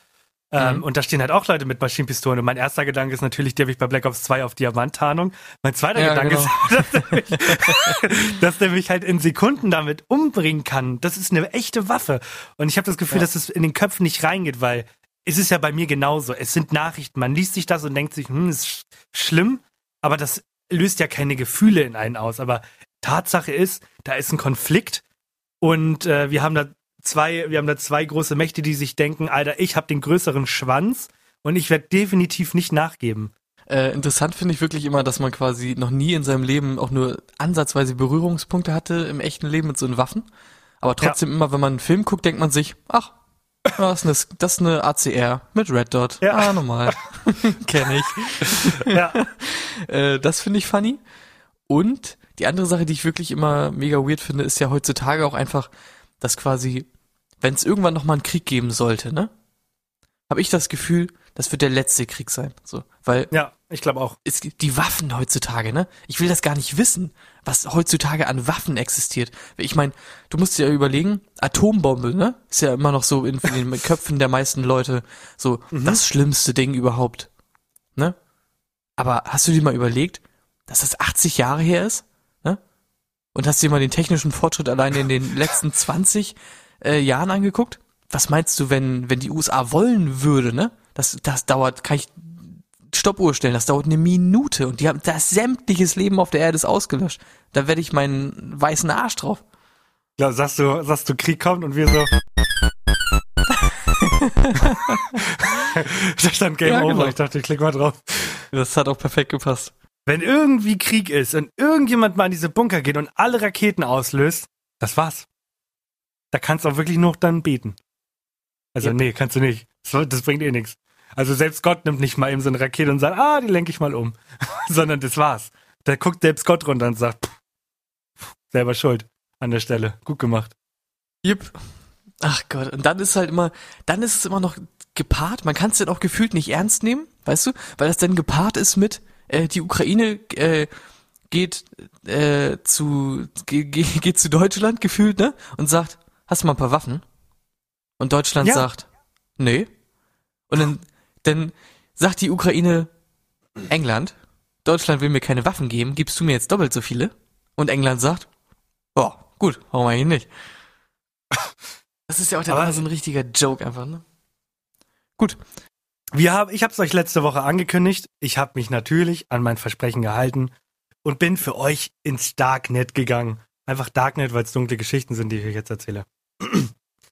Ähm, mhm. Und da stehen halt auch Leute mit Maschinenpistolen. Und mein erster Gedanke ist natürlich, die habe ich bei Black Ops 2 auf Diamanttarnung. Mein zweiter ja, Gedanke genau. ist, dass der, mich, dass der, mich, halt in Sekunden damit umbringen kann. Das ist eine echte Waffe. Und ich habe das Gefühl, ja. dass es in den Köpfen nicht reingeht, weil es ist ja bei mir genauso. Es sind Nachrichten. Man liest sich das und denkt sich, hm, ist schlimm, aber das löst ja keine Gefühle in einen aus. Aber Tatsache ist, da ist ein Konflikt und äh, wir haben da zwei, wir haben da zwei große Mächte, die sich denken, Alter, ich habe den größeren Schwanz und ich werde definitiv nicht nachgeben. Äh, interessant finde ich wirklich immer, dass man quasi noch nie in seinem Leben auch nur ansatzweise Berührungspunkte hatte im echten Leben mit so einen Waffen. Aber trotzdem ja. immer, wenn man einen Film guckt, denkt man sich, ach, das ist eine, das ist eine ACR mit Red Dot. Ja. Ah, normal. Kenne ich. ja. äh, das finde ich funny. Und die andere Sache, die ich wirklich immer mega weird finde, ist ja heutzutage auch einfach, dass quasi wenn es irgendwann noch mal einen Krieg geben sollte, ne? Habe ich das Gefühl, das wird der letzte Krieg sein, so, weil Ja, ich glaube auch. Es die Waffen heutzutage, ne? Ich will das gar nicht wissen, was heutzutage an Waffen existiert. Ich meine, du musst dir ja überlegen, Atombombe, ne? Ist ja immer noch so in, in den Köpfen der meisten Leute so mhm. das schlimmste Ding überhaupt, ne? Aber hast du dir mal überlegt, dass das 80 Jahre her ist? Und hast dir mal den technischen Fortschritt allein in den letzten 20 äh, Jahren angeguckt. Was meinst du, wenn, wenn die USA wollen würde, ne? Das, das dauert, kann ich Stoppuhr stellen, das dauert eine Minute und die haben das sämtliches Leben auf der Erde ist ausgelöscht. Da werde ich meinen weißen Arsch drauf. Ja, sagst du, sagst du, Krieg kommt und wir so. da stand Game ja, Over. Genau. Ich dachte, ich klick mal drauf. Das hat auch perfekt gepasst. Wenn irgendwie Krieg ist und irgendjemand mal in diese Bunker geht und alle Raketen auslöst, das war's. Da kannst du auch wirklich nur dann beten. Also, yep. nee, kannst du nicht. Das, das bringt eh nichts. Also selbst Gott nimmt nicht mal eben so eine Rakete und sagt, ah, die lenke ich mal um. Sondern das war's. Da guckt selbst Gott runter und sagt, pff, selber schuld an der Stelle. Gut gemacht. Yep. Ach Gott, und dann ist halt immer, dann ist es immer noch gepaart, man kann es dann auch gefühlt nicht ernst nehmen, weißt du, weil das dann gepaart ist mit, äh, die Ukraine äh, geht äh, zu ge, ge, geht zu Deutschland gefühlt, ne? Und sagt, hast du mal ein paar Waffen? Und Deutschland ja. sagt, nee. Und dann, dann sagt die Ukraine, England, Deutschland will mir keine Waffen geben, gibst du mir jetzt doppelt so viele? Und England sagt, oh, gut, warum eigentlich nicht? Das ist ja auch der so ein richtiger Joke einfach, ne? Gut. Wir haben, ich habe es euch letzte Woche angekündigt. Ich habe mich natürlich an mein Versprechen gehalten und bin für euch ins Darknet gegangen. Einfach Darknet, weil es dunkle Geschichten sind, die ich euch jetzt erzähle.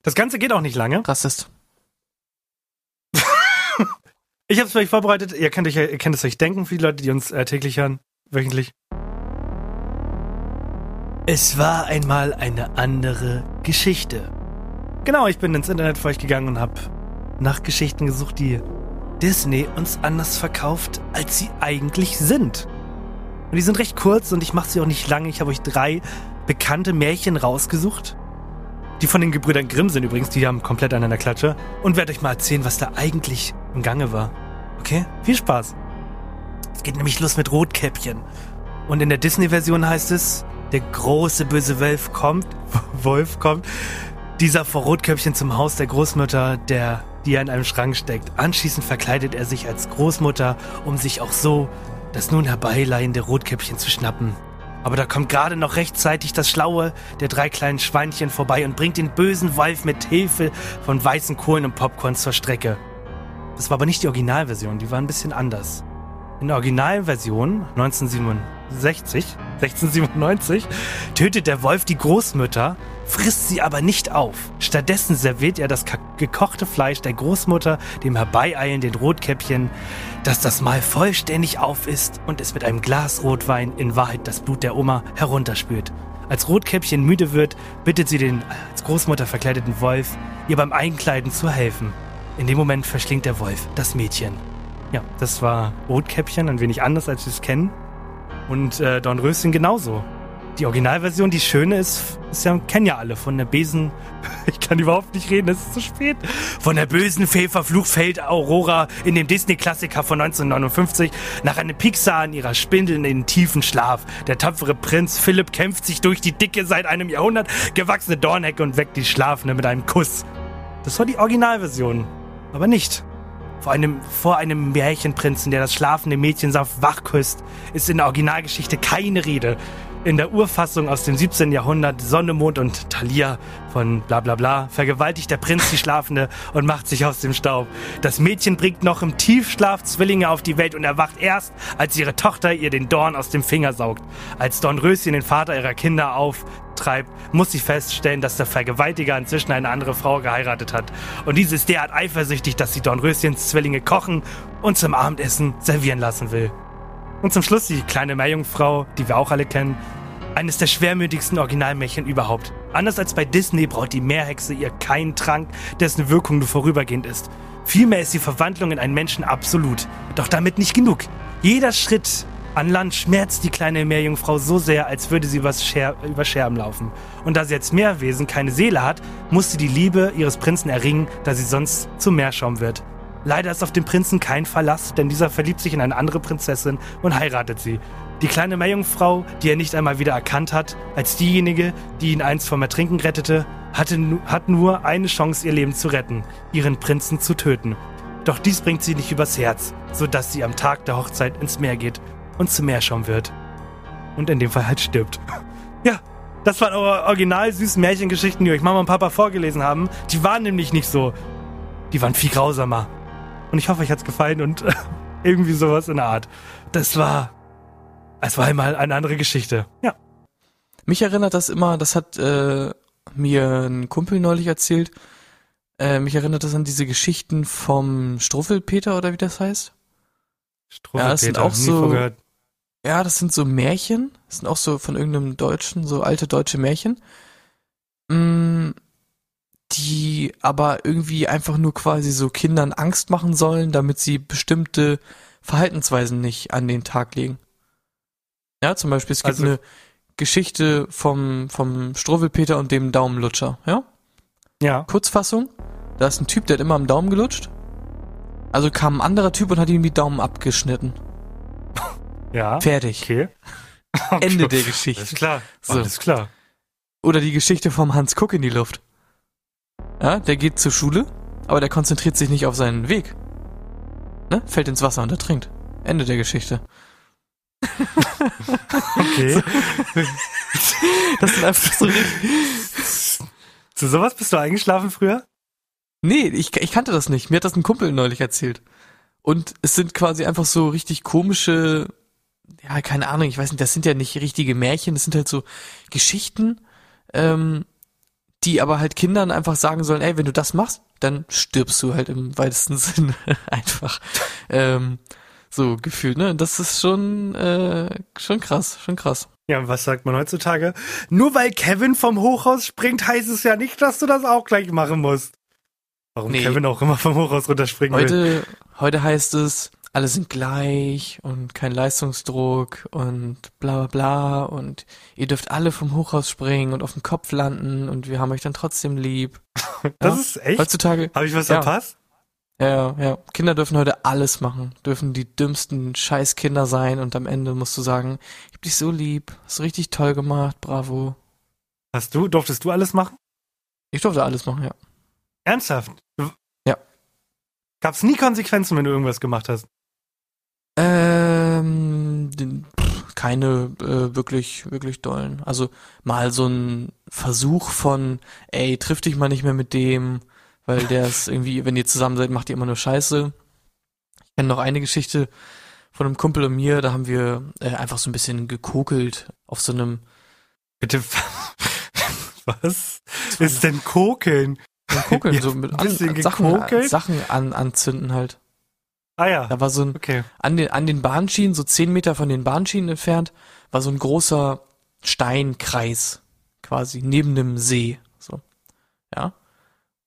Das Ganze geht auch nicht lange. Rassist. ich habe es für euch vorbereitet. Ihr könnt, euch, ihr könnt es euch denken, für die Leute, die uns äh, täglich hören, wöchentlich. Es war einmal eine andere Geschichte. Genau, ich bin ins Internet für euch gegangen und habe nach Geschichten gesucht, die Disney uns anders verkauft, als sie eigentlich sind. Und die sind recht kurz und ich mache sie auch nicht lange. Ich habe euch drei bekannte Märchen rausgesucht die von den Gebrüdern Grimm sind übrigens, die haben komplett an einer Klatsche. Und werde euch mal erzählen, was da eigentlich im Gange war. Okay? Viel Spaß. Es geht nämlich los mit Rotkäppchen. Und in der Disney-Version heißt es, der große böse Wolf kommt, Wolf kommt, dieser vor Rotkäppchen zum Haus der Großmutter, der, die er in einem Schrank steckt. Anschließend verkleidet er sich als Großmutter, um sich auch so das nun herbeileihende Rotkäppchen zu schnappen. Aber da kommt gerade noch rechtzeitig das Schlaue der drei kleinen Schweinchen vorbei und bringt den bösen Wolf mit Hilfe von weißen Kohlen und Popcorn zur Strecke. Das war aber nicht die Originalversion, die war ein bisschen anders. In der Originalversion 1967, 1697 tötet der Wolf die Großmütter, frisst sie aber nicht auf. Stattdessen serviert er das gekochte Fleisch der Großmutter dem herbeieilenden Rotkäppchen, das das Mahl vollständig auf ist und es mit einem Glas Rotwein in Wahrheit das Blut der Oma herunterspült. Als Rotkäppchen müde wird, bittet sie den als Großmutter verkleideten Wolf, ihr beim Einkleiden zu helfen. In dem Moment verschlingt der Wolf das Mädchen. Ja, das war Rotkäppchen, ein wenig anders, als wir es kennen. Und äh, Dornröschen genauso. Die Originalversion, die schöne ist, ist ja, kennen ja alle, von der Besen, ich kann überhaupt nicht reden, es ist zu spät, von der bösen Fee verflucht fällt Aurora in dem Disney-Klassiker von 1959 nach einem Pixar in ihrer Spindel in den tiefen Schlaf. Der tapfere Prinz Philipp kämpft sich durch die dicke, seit einem Jahrhundert gewachsene Dornhecke und weckt die Schlafende mit einem Kuss. Das war die Originalversion, aber nicht vor einem, vor einem Märchenprinzen, der das schlafende Mädchen sanft wach küsst, ist in der Originalgeschichte keine Rede. In der Urfassung aus dem 17. Jahrhundert Sonne, Mond und Thalia von bla bla bla vergewaltigt der Prinz die Schlafende und macht sich aus dem Staub. Das Mädchen bringt noch im Tiefschlaf Zwillinge auf die Welt und erwacht erst, als ihre Tochter ihr den Dorn aus dem Finger saugt. Als Dornröschen den Vater ihrer Kinder auftreibt, muss sie feststellen, dass der Vergewaltiger inzwischen eine andere Frau geheiratet hat. Und diese ist derart eifersüchtig, dass sie Dornröschens Zwillinge kochen und zum Abendessen servieren lassen will. Und zum Schluss die kleine Meerjungfrau, die wir auch alle kennen. Eines der schwermütigsten Originalmärchen überhaupt. Anders als bei Disney braucht die Meerhexe ihr keinen Trank, dessen Wirkung nur vorübergehend ist. Vielmehr ist die Verwandlung in einen Menschen absolut. Doch damit nicht genug. Jeder Schritt an Land schmerzt die kleine Meerjungfrau so sehr, als würde sie über Scherben laufen. Und da sie als Meerwesen keine Seele hat, muss sie die Liebe ihres Prinzen erringen, da sie sonst zum Meerschaum wird. Leider ist auf den Prinzen kein Verlass, denn dieser verliebt sich in eine andere Prinzessin und heiratet sie. Die kleine Meerjungfrau, die er nicht einmal wieder erkannt hat, als diejenige, die ihn einst vom Ertrinken rettete, hatte, hat nur eine Chance, ihr Leben zu retten, ihren Prinzen zu töten. Doch dies bringt sie nicht übers Herz, sodass sie am Tag der Hochzeit ins Meer geht und zum Meerschaum wird. Und in dem Fall halt stirbt. Ja, das waren eure original süßen Märchengeschichten, die euch Mama und Papa vorgelesen haben. Die waren nämlich nicht so. Die waren viel grausamer. Und ich hoffe, euch hat's gefallen und irgendwie sowas in der Art. Das war. Es war einmal eine andere Geschichte. Ja. Mich erinnert das immer, das hat äh, mir ein Kumpel neulich erzählt. Äh, mich erinnert das an diese Geschichten vom Struffelpeter oder wie das heißt. Ja, das sind auch nie so- gehört. Ja, das sind so Märchen. Das sind auch so von irgendeinem Deutschen, so alte deutsche Märchen. Mm, Die aber irgendwie einfach nur quasi so Kindern Angst machen sollen, damit sie bestimmte Verhaltensweisen nicht an den Tag legen. Ja, zum Beispiel, es gibt Also- eine Geschichte vom, vom Struwwelpeter und dem Daumenlutscher, ja? Ja. Kurzfassung, da ist ein Typ, der hat immer am Daumen gelutscht. Also kam ein anderer Typ und hat ihm die Daumen abgeschnitten. Ja. Fertig. Okay. Ende der Alles Geschichte. klar. So. Alles klar. Oder die Geschichte vom Hans Kuck in die Luft. Ja, der geht zur Schule, aber der konzentriert sich nicht auf seinen Weg. Ne? Fällt ins Wasser und ertrinkt. Ende der Geschichte. Okay. Das sind einfach so richtig. Zu sowas bist du eingeschlafen früher? Nee, ich, ich kannte das nicht. Mir hat das ein Kumpel neulich erzählt. Und es sind quasi einfach so richtig komische, ja, keine Ahnung, ich weiß nicht, das sind ja nicht richtige Märchen, das sind halt so Geschichten, ähm, die aber halt Kindern einfach sagen sollen, ey, wenn du das machst, dann stirbst du halt im weitesten Sinne einfach. Ähm, so gefühlt, ne? Das ist schon, äh, schon krass, schon krass. Ja, und was sagt man heutzutage? Nur weil Kevin vom Hochhaus springt, heißt es ja nicht, dass du das auch gleich machen musst. Warum Nee. Kevin auch immer vom Hochhaus runterspringen will. Heute, heute heißt es, alle sind gleich und kein Leistungsdruck und bla bla bla und ihr dürft alle vom Hochhaus springen und auf den Kopf landen und wir haben euch dann trotzdem lieb. Das Ja. ist echt? Heutzutage, Habe ich was Ja. verpasst? ja, ja, Kinder dürfen heute alles machen, dürfen die dümmsten Scheißkinder sein und am Ende musst du sagen, ich hab dich so lieb, hast richtig toll gemacht, bravo. Hast du? Durftest du alles machen? Ich durfte alles machen, ja. Ernsthaft? Ja. Gab's nie Konsequenzen, wenn du irgendwas gemacht hast? Ähm, pff, keine äh, wirklich, wirklich dollen. Also mal so ein Versuch von, ey, triff dich mal nicht mehr mit dem, weil der ist irgendwie, wenn ihr zusammen seid, macht ihr immer nur Scheiße. Ich kenne noch eine Geschichte von einem Kumpel und mir, da haben wir äh, einfach so ein bisschen gekokelt auf so einem Bitte, was ist denn Kokeln? Kokeln, Ja, so mit ein an, Sachen? Sachen an, anzünden halt. Ah ja, Da war so ein, okay. an den, an den Bahnschienen, so zehn Meter von den Bahnschienen entfernt, war so ein großer Steinkreis, quasi, neben einem See, so. Ja.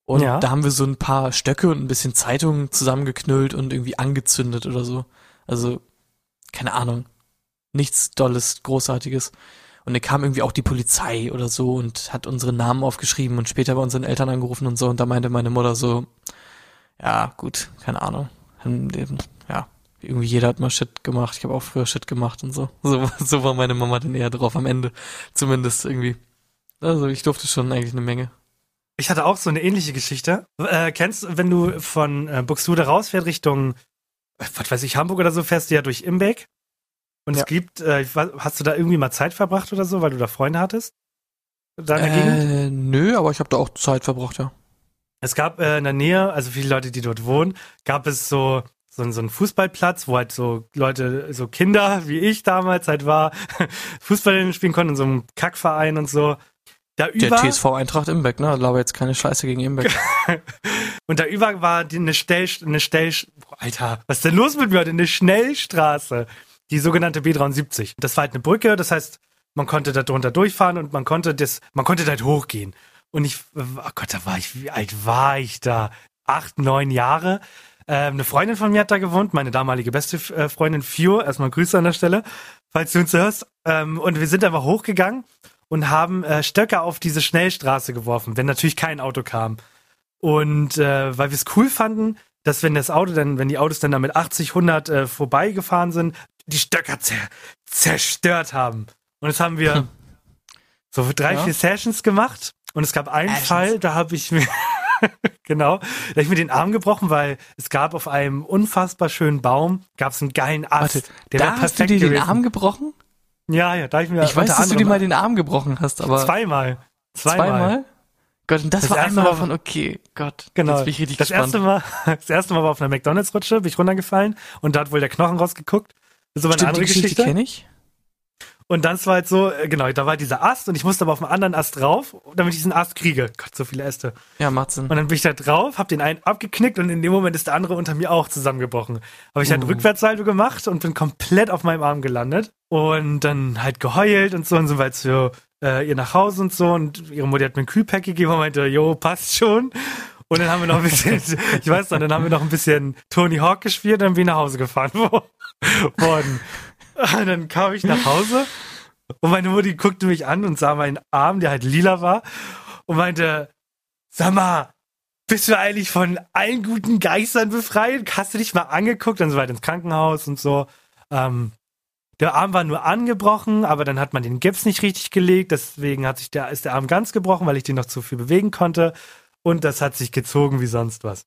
Und Ja. da haben wir so ein paar Stöcke und ein bisschen Zeitungen zusammengeknüllt und irgendwie angezündet oder so. Also, keine Ahnung. Nichts Dolles, Großartiges. Und dann kam irgendwie auch die Polizei oder so und hat unsere Namen aufgeschrieben und später bei unseren Eltern angerufen und so. Und da meinte meine Mutter so, ja, gut, keine Ahnung. Dann, ähm, Ja, irgendwie jeder hat mal Shit gemacht. Ich habe auch früher Shit gemacht und so. So, so war meine Mama dann eher drauf am Ende. Zumindest irgendwie. Also ich durfte schon eigentlich eine Menge. Ich hatte auch so eine ähnliche Geschichte. Äh, kennst du, wenn du von äh, Buxtehude rausfährst Richtung, äh, was weiß ich, Hamburg oder so, fährst du ja durch Imbeck. Und Ja. es gibt, äh, hast du da irgendwie mal Zeit verbracht oder so, weil du da Freunde hattest? Gegend? Äh, nö, aber ich habe da auch Zeit verbracht, ja. Es gab äh, in der Nähe, also viele Leute, die dort wohnen, gab es so so, so einen Fußballplatz, wo halt so Leute, so Kinder wie ich damals halt war, Fußball spielen konnten in so einem Kackverein und so. Da Der über TSV Eintracht Imbeck, ne? Aber jetzt keine Scheiße gegen Imbeck. und da über war die, eine Stell eine Stell Alter, was ist denn los mit mir heute? Eine Schnellstraße, die sogenannte B73. Das war halt eine Brücke, das heißt, man konnte da drunter durchfahren und man konnte das, man konnte da halt hochgehen. Und ich, oh Gott, da war ich, wie alt war ich da? Acht, neun Jahre. Ähm, eine Freundin von mir hat da gewohnt, meine damalige beste äh, Freundin Fio. Erstmal Grüße an der Stelle, falls du uns hörst. Ähm, und wir sind einfach hochgegangen und haben äh, Stöcke auf diese Schnellstraße geworfen, wenn natürlich kein Auto kam. Und äh, weil wir es cool fanden, dass wenn das Auto dann, wenn die Autos dann da mit 80, 100 äh, vorbeigefahren sind, die Stöcker zer zerstört haben. Und das haben wir Hm. so drei, Ja. vier Sessions gemacht. Und es gab einen Sessions. Fall, da habe ich mir genau, da habe ich mir den Arm gebrochen, weil es gab auf einem unfassbar schönen Baum gab es einen geilen Ast. Warte, der da hast du dir den Arm gebrochen? Ja, ja, da ich mir ich weiß, dass du dir mal den Arm gebrochen hast, aber zweimal. Zweimal. zweimal? Gott, und das, Das war einmal Mal- davon, okay, Gott. Genau. Jetzt bin ich richtig das gespannt. erste Mal, das erste Mal war auf einer McDonalds-Rutsche, bin ich runtergefallen und da hat wohl der Knochen rausgeguckt. Das ist aber eine Stimmt, die andere Geschichte Geschichte. kenne ich. Und dann war halt so, äh, genau, da war dieser Ast und ich musste aber auf einen anderen Ast drauf, damit ich diesen Ast kriege. Gott, so viele Äste. Ja, macht Sinn. Und dann bin ich da drauf, hab den einen abgeknickt und in dem Moment ist der andere unter mir auch zusammengebrochen. Habe ich halt Uh. Rückwärtssalto gemacht und bin komplett auf meinem Arm gelandet und dann halt geheult und so und sind wir halt zu äh, ihr nach Hause und so und ihre Mutter hat mir ein Kühlpack gegeben und meinte, jo, passt schon. Und dann haben wir noch ein bisschen, ich weiß noch, dann haben wir noch ein bisschen Tony Hawk gespielt und dann bin ich nach Hause gefahren wo- worden. Und dann kam ich nach Hause und meine Mutti guckte mich an und sah meinen Arm, der halt lila war und meinte, sag mal, bist du eigentlich von allen guten Geistern befreit? Hast du dich mal angeguckt? Dann so weit ins Krankenhaus und so. Ähm, der Arm war nur angebrochen, aber dann hat man den Gips nicht richtig gelegt. Deswegen hat sich der, ist der Arm ganz gebrochen, weil ich den noch zu viel bewegen konnte. Und das hat sich gezogen wie sonst was.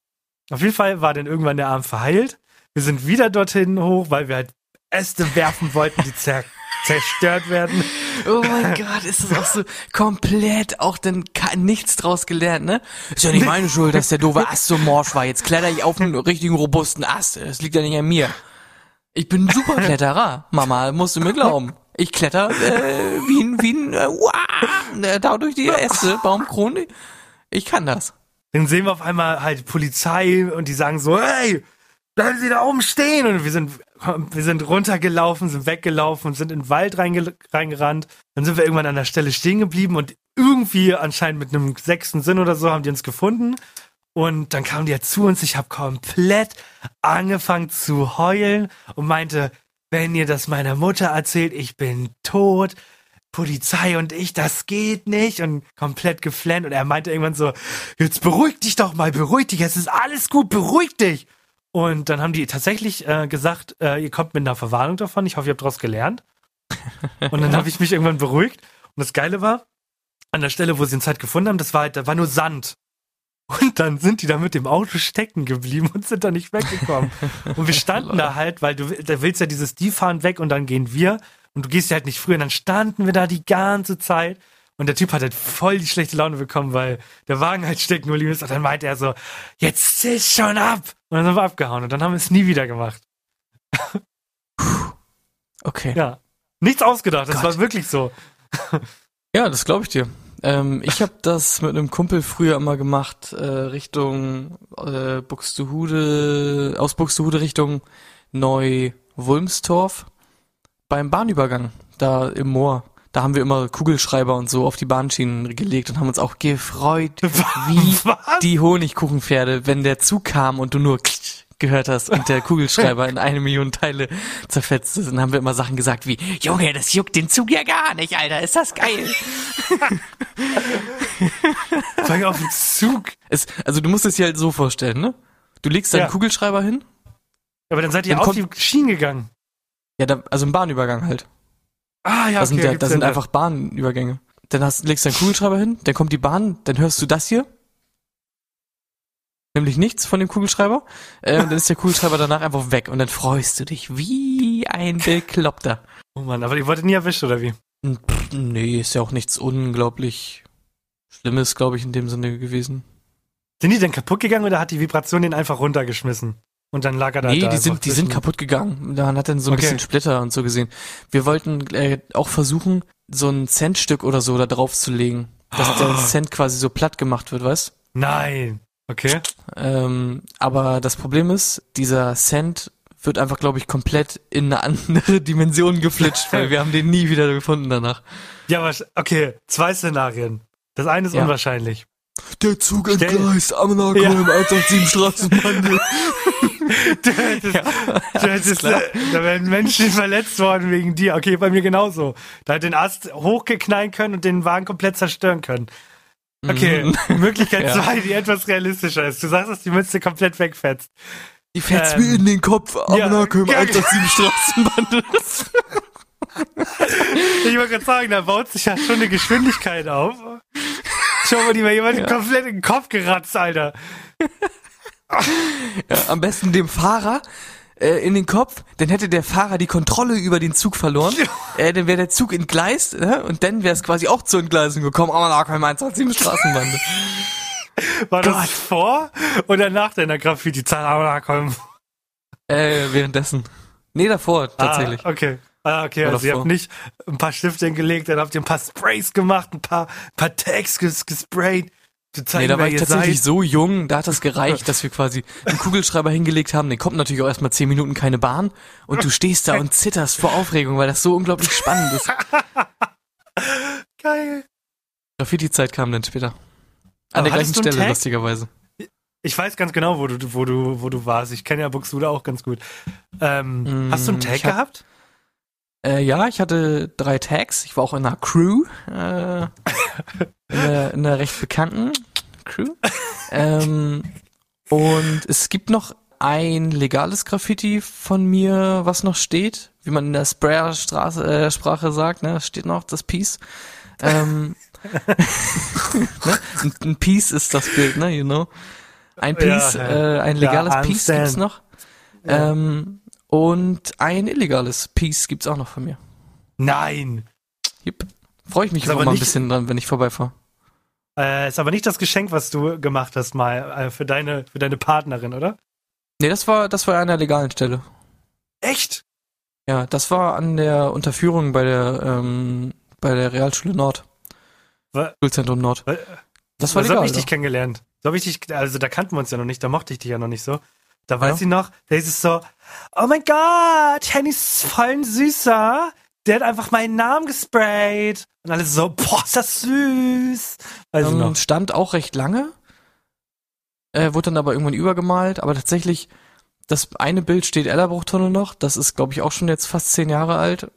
Auf jeden Fall war dann irgendwann der Arm verheilt. Wir sind wieder dorthin hoch, weil wir halt Äste werfen wollten, die zer zerstört werden. Oh mein Gott, ist das auch so komplett auch dann nichts draus gelernt, ne? Ist ja nicht meine Schuld, dass der doofe Ast so morsch war. Jetzt kletter ich auf einen richtigen robusten Ast. Das liegt ja nicht an mir. Ich bin ein super Kletterer, Mama, musst du mir glauben. Ich kletter äh, wie ein, wie ein, äh, uah, äh, da durch die Äste, Baumkrone. Ich kann das. Dann sehen wir auf einmal halt Polizei und die sagen so, hey, bleiben Sie da oben stehen. Und wir sind, wir sind runtergelaufen, sind weggelaufen und sind in den Wald reinge reingerannt. Dann sind wir irgendwann an der Stelle stehen geblieben und irgendwie anscheinend mit einem sechsten Sinn oder so haben die uns gefunden. Und dann kamen die ja zu uns. Ich habe komplett angefangen zu heulen und meinte, wenn ihr das meiner Mutter erzählt, ich bin tot. Polizei und ich, das geht nicht und komplett geflennt und er meinte irgendwann so, jetzt beruhig dich doch mal, beruhig dich, es ist alles gut, beruhig dich. Und dann haben die tatsächlich äh, gesagt, äh, ihr kommt mit einer Verwarnung davon, ich hoffe, ihr habt daraus gelernt. Und dann habe ich mich irgendwann beruhigt und das Geile war, an der Stelle, wo sie den Zeit gefunden haben, das war halt, da war nur Sand. Und dann sind die da mit dem Auto stecken geblieben und sind da nicht weggekommen. Und wir standen da halt, weil du da willst ja dieses, die fahren weg und dann gehen wir. Und du gehst ja halt nicht früher. Und dann standen wir da die ganze Zeit. Und der Typ hat halt voll die schlechte Laune bekommen, weil der Wagen halt stecken geblieben ist. Und dann meinte er so, jetzt zieh schon ab. Und dann sind wir abgehauen. Und dann haben wir es nie wieder gemacht. Okay. Ja. Nichts ausgedacht. Das Gott. war wirklich so. Ja, das glaube ich dir. Ähm, ich habe das mit einem Kumpel früher immer gemacht, äh, Richtung äh, Buxtehude, aus Buxtehude Richtung Neu-Wulmstorf beim Bahnübergang, da im Moor. Da haben wir immer Kugelschreiber und so auf die Bahnschienen gelegt und haben uns auch gefreut, wie Was? die Honigkuchenpferde, wenn der Zug kam und du nur gehört hast und der Kugelschreiber in eine Million Teile zerfetzt ist. Dann haben wir immer Sachen gesagt wie, Junge, das juckt den Zug ja gar nicht, Alter, ist das geil. Ich auf dem Zug. Es, also du musst es dir halt so vorstellen, ne? Du legst deinen Ja. Kugelschreiber hin, Aber dann seid ihr Dann auf die Schienen gegangen. ja, da, also im Bahnübergang halt. Ah, ja, Das sind, ja, gibt's das sind einfach Bahnübergänge. Dann hast, legst du deinen Kugelschreiber hin, dann kommt die Bahn, dann hörst du das hier nämlich nichts von dem Kugelschreiber. Äh, dann ist der Kugelschreiber danach einfach weg und dann freust du dich wie ein Bekloppter. Oh Mann, aber die wurde nie erwischt, oder wie? Pff, nee, ist ja auch nichts unglaublich Schlimmes, glaube ich, in dem Sinne gewesen. Sind die denn kaputt gegangen oder hat die Vibration den einfach runtergeschmissen? Und dann lag er da. Nee, da die sind, die sind kaputt gegangen. Da hat dann so ein Okay. bisschen Splitter und so gesehen. Wir wollten äh, auch versuchen, so ein Centstück oder so da drauf zu legen. Dass der Cent quasi so platt gemacht wird, weißt? Nein. Okay. Ähm, aber das Problem ist, dieser Cent wird einfach, glaube ich, komplett in eine andere Dimension geflitscht, weil wir haben den nie wieder gefunden danach. Ja, aber okay, zwei Szenarien. Das eine ist Ja. unwahrscheinlich. Der Zug entgleist am Narkolm 187 Straßenbahn. Du hättest, du hättest, äh, da wären Menschen verletzt worden wegen dir. Okay, bei mir genauso. Da hätte den Ast hochgeknallen können und den Wagen komplett zerstören können. Okay, Mhm. Möglichkeit Ja. zwei, die etwas realistischer ist. Du sagst, dass die Mütze komplett wegfetzt. Die fährt's Ähm, mir in den Kopf am ja, Narkolm ja, 187 Straßenbahn. Ich wollte gerade sagen, da baut sich ja schon eine Geschwindigkeit auf. Schau mal, die mir jemand Ja. komplett in den Kopf geratzt, Alter. Ja, am besten dem Fahrer äh, in den Kopf, dann hätte der Fahrer die Kontrolle über den Zug verloren, äh, dann wäre der Zug entgleist äh, und dann wäre es quasi auch zur Entgleisung gekommen, aber kann man 187 Straßenbahn. War Gott. das vor oder nach deiner Graffiti-Zahl? Komm. äh, währenddessen. Nee, davor, tatsächlich. Ah, okay. Ah, okay, War also ihr habt nicht ein paar Stifte hingelegt, dann habt ihr ein paar Sprays gemacht, ein paar, ein paar Tags ges gesprayt. Zu zeigen, Nee, da war ich tatsächlich seid. so jung, da hat das gereicht, dass wir quasi einen Kugelschreiber hingelegt haben. Den kommt natürlich auch erstmal zehn Minuten keine Bahn und du stehst da und zitterst vor Aufregung, weil das so unglaublich spannend ist. Geil. Graffiti-Zeit kam dann später. Aber An der hattest gleichen Stelle, lustigerweise. Ich weiß ganz genau, wo du, wo du, wo du warst. Ich kenne ja Buxtehude auch ganz gut. Ähm, Mm, hast du einen Tag hab- gehabt? Äh, ja, ich hatte drei Tags. Ich war auch in einer Crew. Äh, in, einer, in einer recht bekannten Crew. Ähm, und es gibt noch ein legales Graffiti von mir, was noch steht, wie man in der Sprayer-Straße äh, Sprache sagt, ne, steht noch das Piece. Ähm, ne? ein, ein Piece ist das Bild, ne, you know. Ein Piece, Ja, ja. äh, ein Ja, legales Piece understand. gibt's noch. Ähm, und ein illegales Piece gibt's auch noch von mir. Nein. Yep. Freue ich mich immer mal ein bisschen dran, wenn ich vorbeifahre. Äh, ist aber nicht das Geschenk, was du gemacht hast mal äh, für deine, für deine Partnerin, oder? Nee, das war, das war an der legalen Stelle. Echt? Ja, das war an der Unterführung bei der, ähm, bei der Realschule Nord. Wa- Schulzentrum Nord. wa- Das war so habe legal. ich dich kennengelernt. So habe ich dich, also da kannten wir uns ja noch nicht, da mochte ich dich ja noch nicht so. Da weiß Ja. ich noch, da ist es so, oh mein Gott, Henny ist voll ein Süßer. Der hat einfach meinen Namen gesprayt. Und alle so, boah, ist das süß. Weiß ich Ähm, noch. stand auch recht lange. Äh, wurde dann aber irgendwann übergemalt. Aber tatsächlich, das eine Bild steht Ellerbruchtunnel noch. Das ist, glaube ich, auch schon jetzt fast zehn Jahre alt.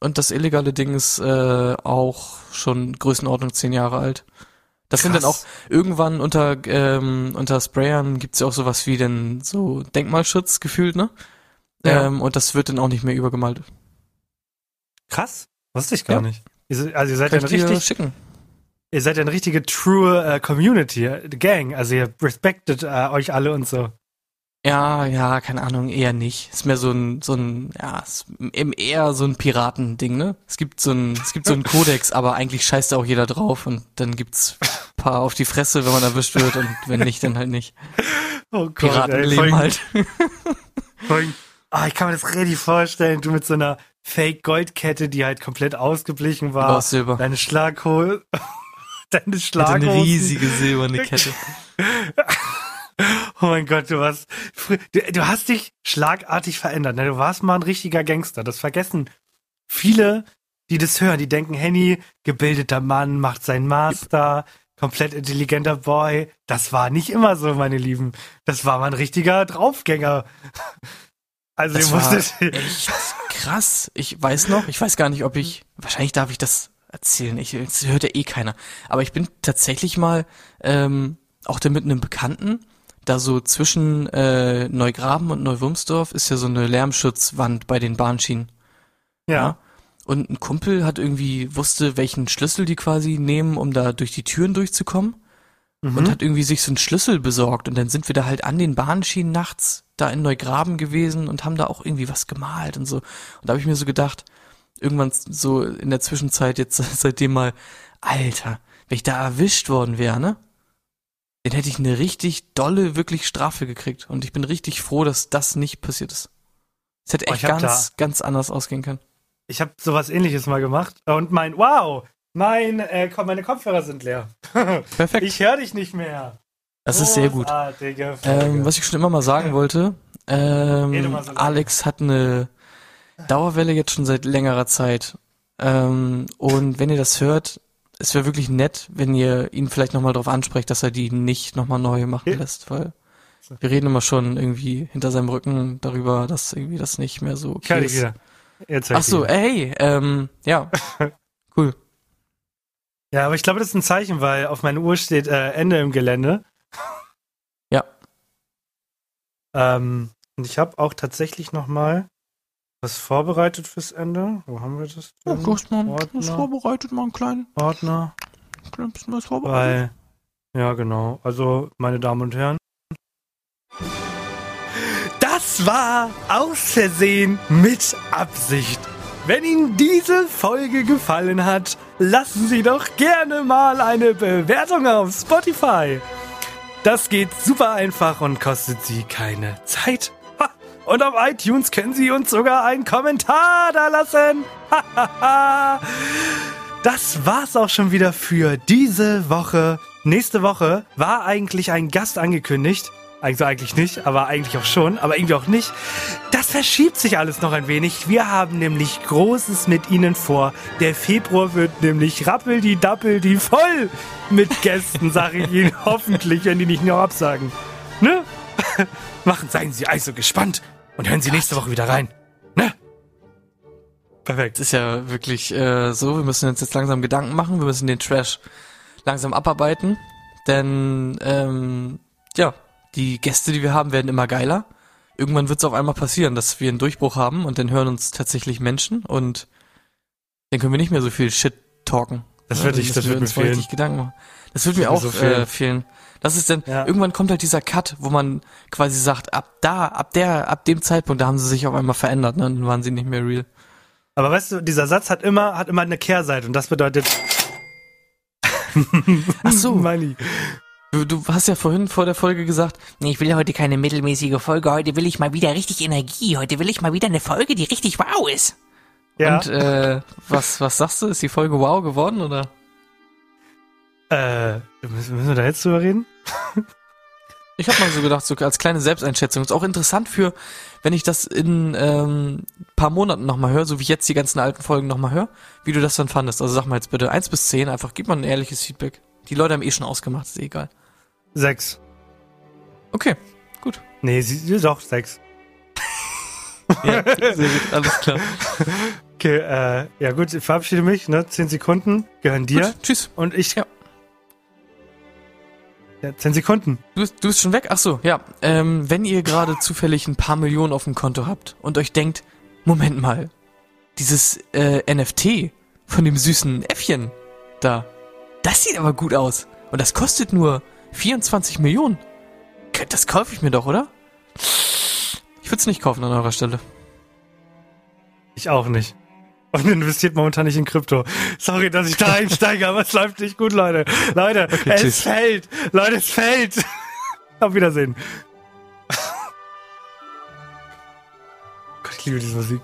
Und das illegale Ding ist äh, auch schon Größenordnung zehn Jahre alt. Das sind dann auch Krass. irgendwann unter ähm, unter Sprayern gibt's ja auch sowas wie denn so Denkmalschutz gefühlt, ne? Ja. Ähm, und das wird dann auch nicht mehr übergemalt. Krass. Wusste ich gar Ja. nicht. Also ihr seid ja Kann dir richtig, schicken. ihr seid ja eine richtige true äh, Community, äh, Gang. Also ihr respektet äh, euch alle und so. Ja, ja, keine Ahnung, eher nicht. Ist mehr so ein, so ein, ja, ist eben eher so ein Piratending, ne? Es gibt so ein, es gibt so einen Kodex, aber eigentlich scheißt da auch jeder drauf und dann gibt's paar auf die Fresse, wenn man erwischt wird und wenn nicht, dann halt nicht. Oh Gott, Piratenleben ey, halt. Voll, ah, ich kann mir das richtig vorstellen, du mit so einer Fake-Goldkette, die halt komplett ausgeblichen war. Aus Silber. Deine Schlaghose. Deine Hatte Schlaghosen. eine riesige silberne Kette. Oh mein Gott, du hast, du, du hast dich schlagartig verändert. Ne? Du warst mal ein richtiger Gangster. Das vergessen viele, die das hören. Die denken, Henny, gebildeter Mann, macht seinen Master, komplett intelligenter Boy. Das war nicht immer so, meine Lieben. Das war mal ein richtiger Draufgänger. Also Das ihr musstet, echt krass. Ich weiß noch, ich weiß gar nicht, ob ich, wahrscheinlich darf ich das erzählen. Ich, das hört ja eh keiner. Aber ich bin tatsächlich mal, ähm, auch da mit einem Bekannten, da so zwischen äh, Neugraben und Neuwurmsdorf ist ja so eine Lärmschutzwand bei den Bahnschienen. ja. Und ein Kumpel hat irgendwie, wusste, welchen Schlüssel die quasi nehmen, um da durch die Türen durchzukommen. Mhm. und hat irgendwie sich so einen Schlüssel besorgt und dann sind wir da halt an den Bahnschienen nachts da in Neugraben gewesen und haben da auch irgendwie was gemalt und so. Und da habe ich mir so gedacht, irgendwann so in der Zwischenzeit jetzt seitdem mal, Alter, wenn ich da erwischt worden wäre, ne? Dann hätte ich eine richtig dolle, wirklich Strafe gekriegt. Und ich bin richtig froh, dass das nicht passiert ist. Es hätte Oh, echt hab ganz, ganz anders ausgehen können. Ich habe sowas ähnliches mal gemacht und mein, wow, mein, äh, komm, meine Kopfhörer sind leer. Perfekt. Ich höre dich nicht mehr. das ist sehr gut. Ähm, was ich schon immer mal sagen wollte, ähm, so. Alex hat eine Dauerwelle jetzt schon seit längerer Zeit. Ähm, und wenn ihr das hört, es wäre wirklich nett, wenn ihr ihn vielleicht nochmal darauf ansprecht, dass er die nicht nochmal neu machen lässt, weil wir reden immer schon irgendwie hinter seinem Rücken darüber, dass irgendwie das nicht mehr so okay ist. Ach so, wieder. ey, ähm, ja, cool. Ja, aber ich glaube, das ist ein Zeichen, weil auf meiner Uhr steht äh, Ende im Gelände. Ja. Ähm, und ich habe auch tatsächlich noch mal was vorbereitet fürs Ende. Wo haben wir das? Ja, denn? du hast mal Ordner. was vorbereitet, mal einen kleinen, Ordner. kleinen bisschen was vorbereitet. Weil, ja, genau. Also, meine Damen und Herren. Das war aus Versehen mit Absicht. Wenn Ihnen diese Folge gefallen hat, lassen Sie doch gerne mal eine Bewertung auf Spotify. Das geht super einfach und kostet Sie keine Zeit. Und auf iTunes können Sie uns sogar einen Kommentar da lassen. Das war's auch schon wieder für diese Woche. Nächste Woche war eigentlich ein Gast angekündigt. Also eigentlich nicht, aber eigentlich auch schon, aber irgendwie auch nicht. Das verschiebt sich alles noch ein wenig. Wir haben nämlich Großes mit Ihnen vor. Der Februar wird nämlich rappel die dappel die voll mit Gästen, sage ich Ihnen. Hoffentlich, wenn die nicht nur absagen. Ne? Machen, seien Sie also gespannt und hören Sie nächste Woche wieder rein. Ne? Perfekt. Es ist ja wirklich äh, so, wir müssen uns jetzt langsam Gedanken machen, wir müssen den Trash langsam abarbeiten, denn ähm, ja, die Gäste, die wir haben, werden immer geiler. Irgendwann wird es auf einmal passieren, dass wir einen Durchbruch haben und dann hören uns tatsächlich Menschen und dann können wir nicht mehr so viel Shit talken. Das dann ich- das wird mir fehlen. Gedanken machen. Das wird mir auch so fehlen. äh, fehlen. Das ist dann, Ja. irgendwann kommt halt dieser Cut, wo man quasi sagt, ab da, ab der, ab dem Zeitpunkt, da haben sie sich auf einmal verändert, ne? Dann waren sie nicht mehr real. Aber weißt du, dieser Satz hat immer, hat immer eine Kehrseite und das bedeutet. Ach so. Money. Du, du hast ja vorhin vor der Folge gesagt, Nee, ich will heute keine mittelmäßige Folge. Heute will ich mal wieder richtig Energie. Heute will ich mal wieder eine Folge, die richtig wow ist. Ja. und äh, was, was sagst du? Ist die Folge wow geworden oder? äh, müssen, müssen wir da jetzt drüber reden? Ich habe mal so gedacht, so als kleine Selbsteinschätzung. Ist auch interessant für, wenn ich das in ähm, paar Monaten nochmal höre, so wie ich jetzt die ganzen alten Folgen nochmal höre, wie du das dann fandest. Also sag mal jetzt bitte eins bis zehn, einfach gib mal ein ehrliches Feedback. Die Leute haben eh schon ausgemacht, ist eh egal. Sechs. Okay, gut. Nee, sie, sie doch, sechs. Ja, sehr gut, alles klar. Okay, äh, ja gut, ich verabschiede mich, ne? Zehn Sekunden gehören dir. Gut, tschüss. Und ich. Ja. Ja, zehn Sekunden. Du bist, du bist schon weg? Ach so, ja. Ähm, wenn ihr gerade zufällig ein paar Millionen auf dem Konto habt und euch denkt, Moment mal, dieses äh, NFT von dem süßen Äffchen da, das sieht aber gut aus. Und das kostet nur 24 Millionen. Das kaufe ich mir doch, oder? Ich würde es nicht kaufen an eurer Stelle. Ich auch nicht. Und investiert momentan nicht in Krypto. Sorry, dass ich da einsteige, aber es läuft nicht gut, Leute. Leute, es tschüss. fällt. Leute, es fällt. Auf Wiedersehen. Gott, ich liebe diese Musik.